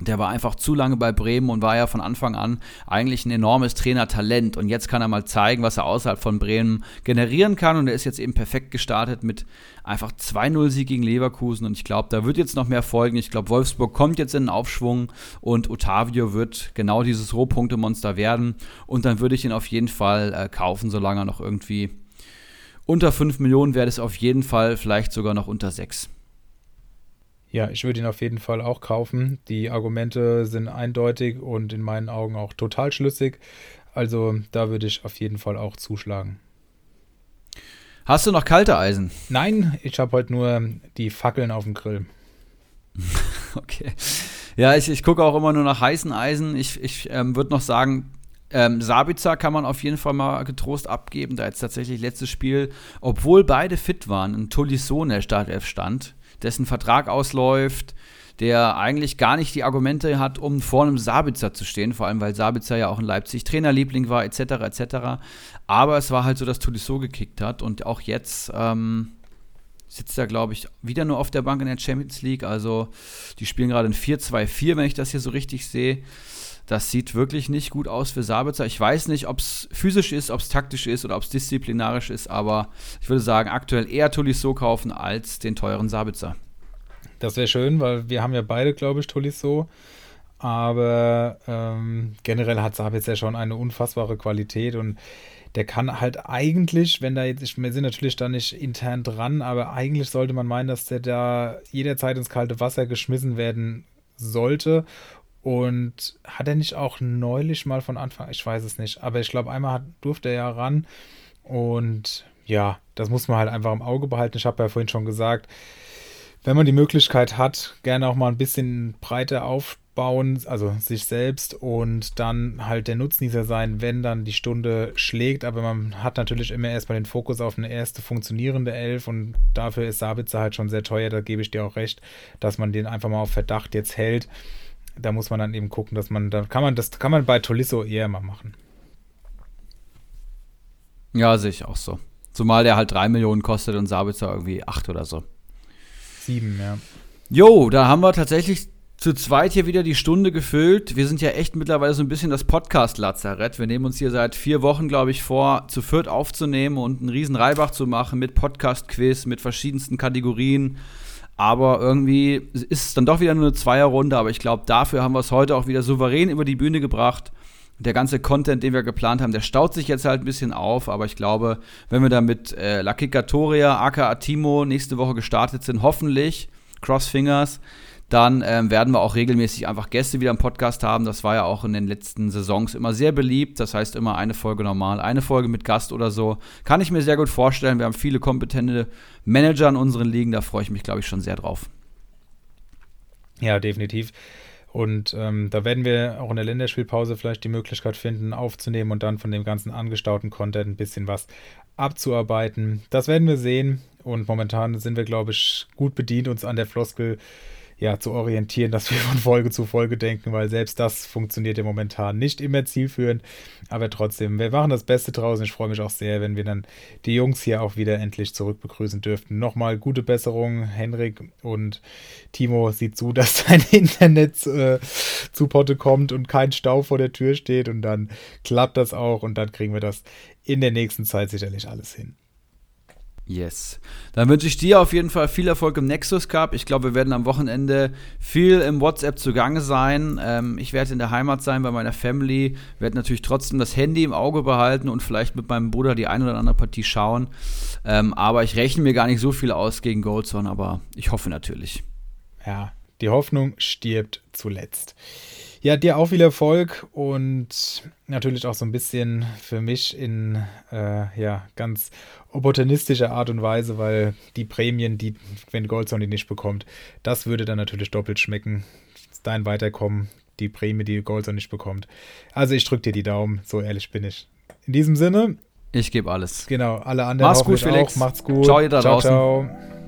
Der war einfach zu lange bei Bremen und war ja von Anfang an eigentlich ein enormes Trainertalent. Und jetzt kann er mal zeigen, was er außerhalb von Bremen generieren kann. Und er ist jetzt eben perfekt gestartet mit einfach 2-0-Sieg gegen Leverkusen. Und ich glaube, da wird jetzt noch mehr folgen. Ich glaube, Wolfsburg kommt jetzt in den Aufschwung und Otavio wird genau dieses Rohpunktemonster werden. Und dann würde ich ihn auf jeden Fall äh, kaufen, solange er noch irgendwie unter 5 Millionen wäre es auf jeden Fall, vielleicht sogar noch unter 6. Ja, ich würde ihn auf jeden Fall auch kaufen. Die Argumente sind eindeutig und in meinen Augen auch total schlüssig. Also da würde ich auf jeden Fall auch zuschlagen. Hast du noch kalte Eisen? Nein, ich habe heute nur die Fackeln auf dem Grill. okay. Ja, ich, ich gucke auch immer nur nach heißen Eisen. Ich, ich ähm, würde noch sagen, ähm, Sabitzer kann man auf jeden Fall mal getrost abgeben, da jetzt tatsächlich letztes Spiel, obwohl beide fit waren, ein Tolisso in der Startelf stand dessen Vertrag ausläuft, der eigentlich gar nicht die Argumente hat, um vor einem Sabitzer zu stehen, vor allem weil Sabitzer ja auch in Leipzig Trainerliebling war, etc. etc. Aber es war halt so, dass Tolisso gekickt hat und auch jetzt ähm, sitzt er, glaube ich, wieder nur auf der Bank in der Champions League. Also die spielen gerade ein 4-2-4, wenn ich das hier so richtig sehe. Das sieht wirklich nicht gut aus für Sabitzer. Ich weiß nicht, ob es physisch ist, ob es taktisch ist oder ob es disziplinarisch ist, aber ich würde sagen, aktuell eher Tolisso kaufen als den teuren Sabitzer. Das wäre schön, weil wir haben ja beide, glaube ich, Tolisso. Aber ähm, generell hat Sabitzer schon eine unfassbare Qualität und der kann halt eigentlich, wenn da jetzt, wir sind natürlich da nicht intern dran, aber eigentlich sollte man meinen, dass der da jederzeit ins kalte Wasser geschmissen werden sollte und hat er nicht auch neulich mal von Anfang, ich weiß es nicht, aber ich glaube, einmal hat, durfte er ja ran. Und ja, das muss man halt einfach im Auge behalten. Ich habe ja vorhin schon gesagt, wenn man die Möglichkeit hat, gerne auch mal ein bisschen breiter aufbauen, also sich selbst und dann halt der Nutznießer sein, wenn dann die Stunde schlägt. Aber man hat natürlich immer erstmal den Fokus auf eine erste funktionierende Elf und dafür ist Sabitzer halt schon sehr teuer. Da gebe ich dir auch recht, dass man den einfach mal auf Verdacht jetzt hält da muss man dann eben gucken, dass man, da kann man, das kann man bei Tolisso eher mal machen. Ja, sehe ich auch so. Zumal der halt 3 Millionen kostet und Sabitzer irgendwie 8 oder so. 7, ja. Jo, da haben wir tatsächlich zu zweit hier wieder die Stunde gefüllt. Wir sind ja echt mittlerweile so ein bisschen das Podcast-Lazarett. Wir nehmen uns hier seit vier Wochen, glaube ich, vor, zu viert aufzunehmen und einen riesen Reibach zu machen mit Podcast-Quiz, mit verschiedensten Kategorien. Aber irgendwie ist es dann doch wieder nur eine Zweierrunde. Aber ich glaube, dafür haben wir es heute auch wieder souverän über die Bühne gebracht. Der ganze Content, den wir geplant haben, der staut sich jetzt halt ein bisschen auf. Aber ich glaube, wenn wir da mit äh, La Kikatoria, aka Atimo nächste Woche gestartet sind, hoffentlich, Crossfingers, dann ähm, werden wir auch regelmäßig einfach Gäste wieder im Podcast haben. Das war ja auch in den letzten Saisons immer sehr beliebt. Das heißt immer eine Folge normal, eine Folge mit Gast oder so. Kann ich mir sehr gut vorstellen. Wir haben viele kompetente Manager in unseren Ligen. Da freue ich mich, glaube ich, schon sehr drauf. Ja, definitiv. Und ähm, da werden wir auch in der Länderspielpause vielleicht die Möglichkeit finden, aufzunehmen und dann von dem ganzen angestauten Content ein bisschen was abzuarbeiten. Das werden wir sehen. Und momentan sind wir, glaube ich, gut bedient, uns an der Floskel ja, zu orientieren, dass wir von Folge zu Folge denken, weil selbst das funktioniert ja momentan nicht immer zielführend. Aber trotzdem, wir machen das Beste draußen. Ich freue mich auch sehr, wenn wir dann die Jungs hier auch wieder endlich zurück begrüßen dürften. Nochmal gute Besserung, Henrik und Timo. Sieht zu, dass dein Internet äh, zu Potte kommt und kein Stau vor der Tür steht. Und dann klappt das auch und dann kriegen wir das in der nächsten Zeit sicherlich alles hin. Yes. Dann wünsche ich dir auf jeden Fall viel Erfolg im Nexus Cup. Ich glaube, wir werden am Wochenende viel im WhatsApp zugange sein. Ähm, ich werde in der Heimat sein bei meiner Family, werde natürlich trotzdem das Handy im Auge behalten und vielleicht mit meinem Bruder die eine oder andere Partie schauen. Ähm, aber ich rechne mir gar nicht so viel aus gegen Goldzone, aber ich hoffe natürlich. Ja, die Hoffnung stirbt zuletzt. Ja, dir auch viel Erfolg und natürlich auch so ein bisschen für mich in äh, ja, ganz opportunistischer Art und Weise, weil die Prämien, die, wenn Goldzone die nicht bekommt, das würde dann natürlich doppelt schmecken. Dein Weiterkommen, die Prämie, die Goldzone nicht bekommt. Also ich drücke dir die Daumen, so ehrlich bin ich. In diesem Sinne. Ich gebe alles. Genau, alle anderen Mach's gut, Felix. Auch. Macht's gut. Ciao, ihr da ciao, draußen. Ciao.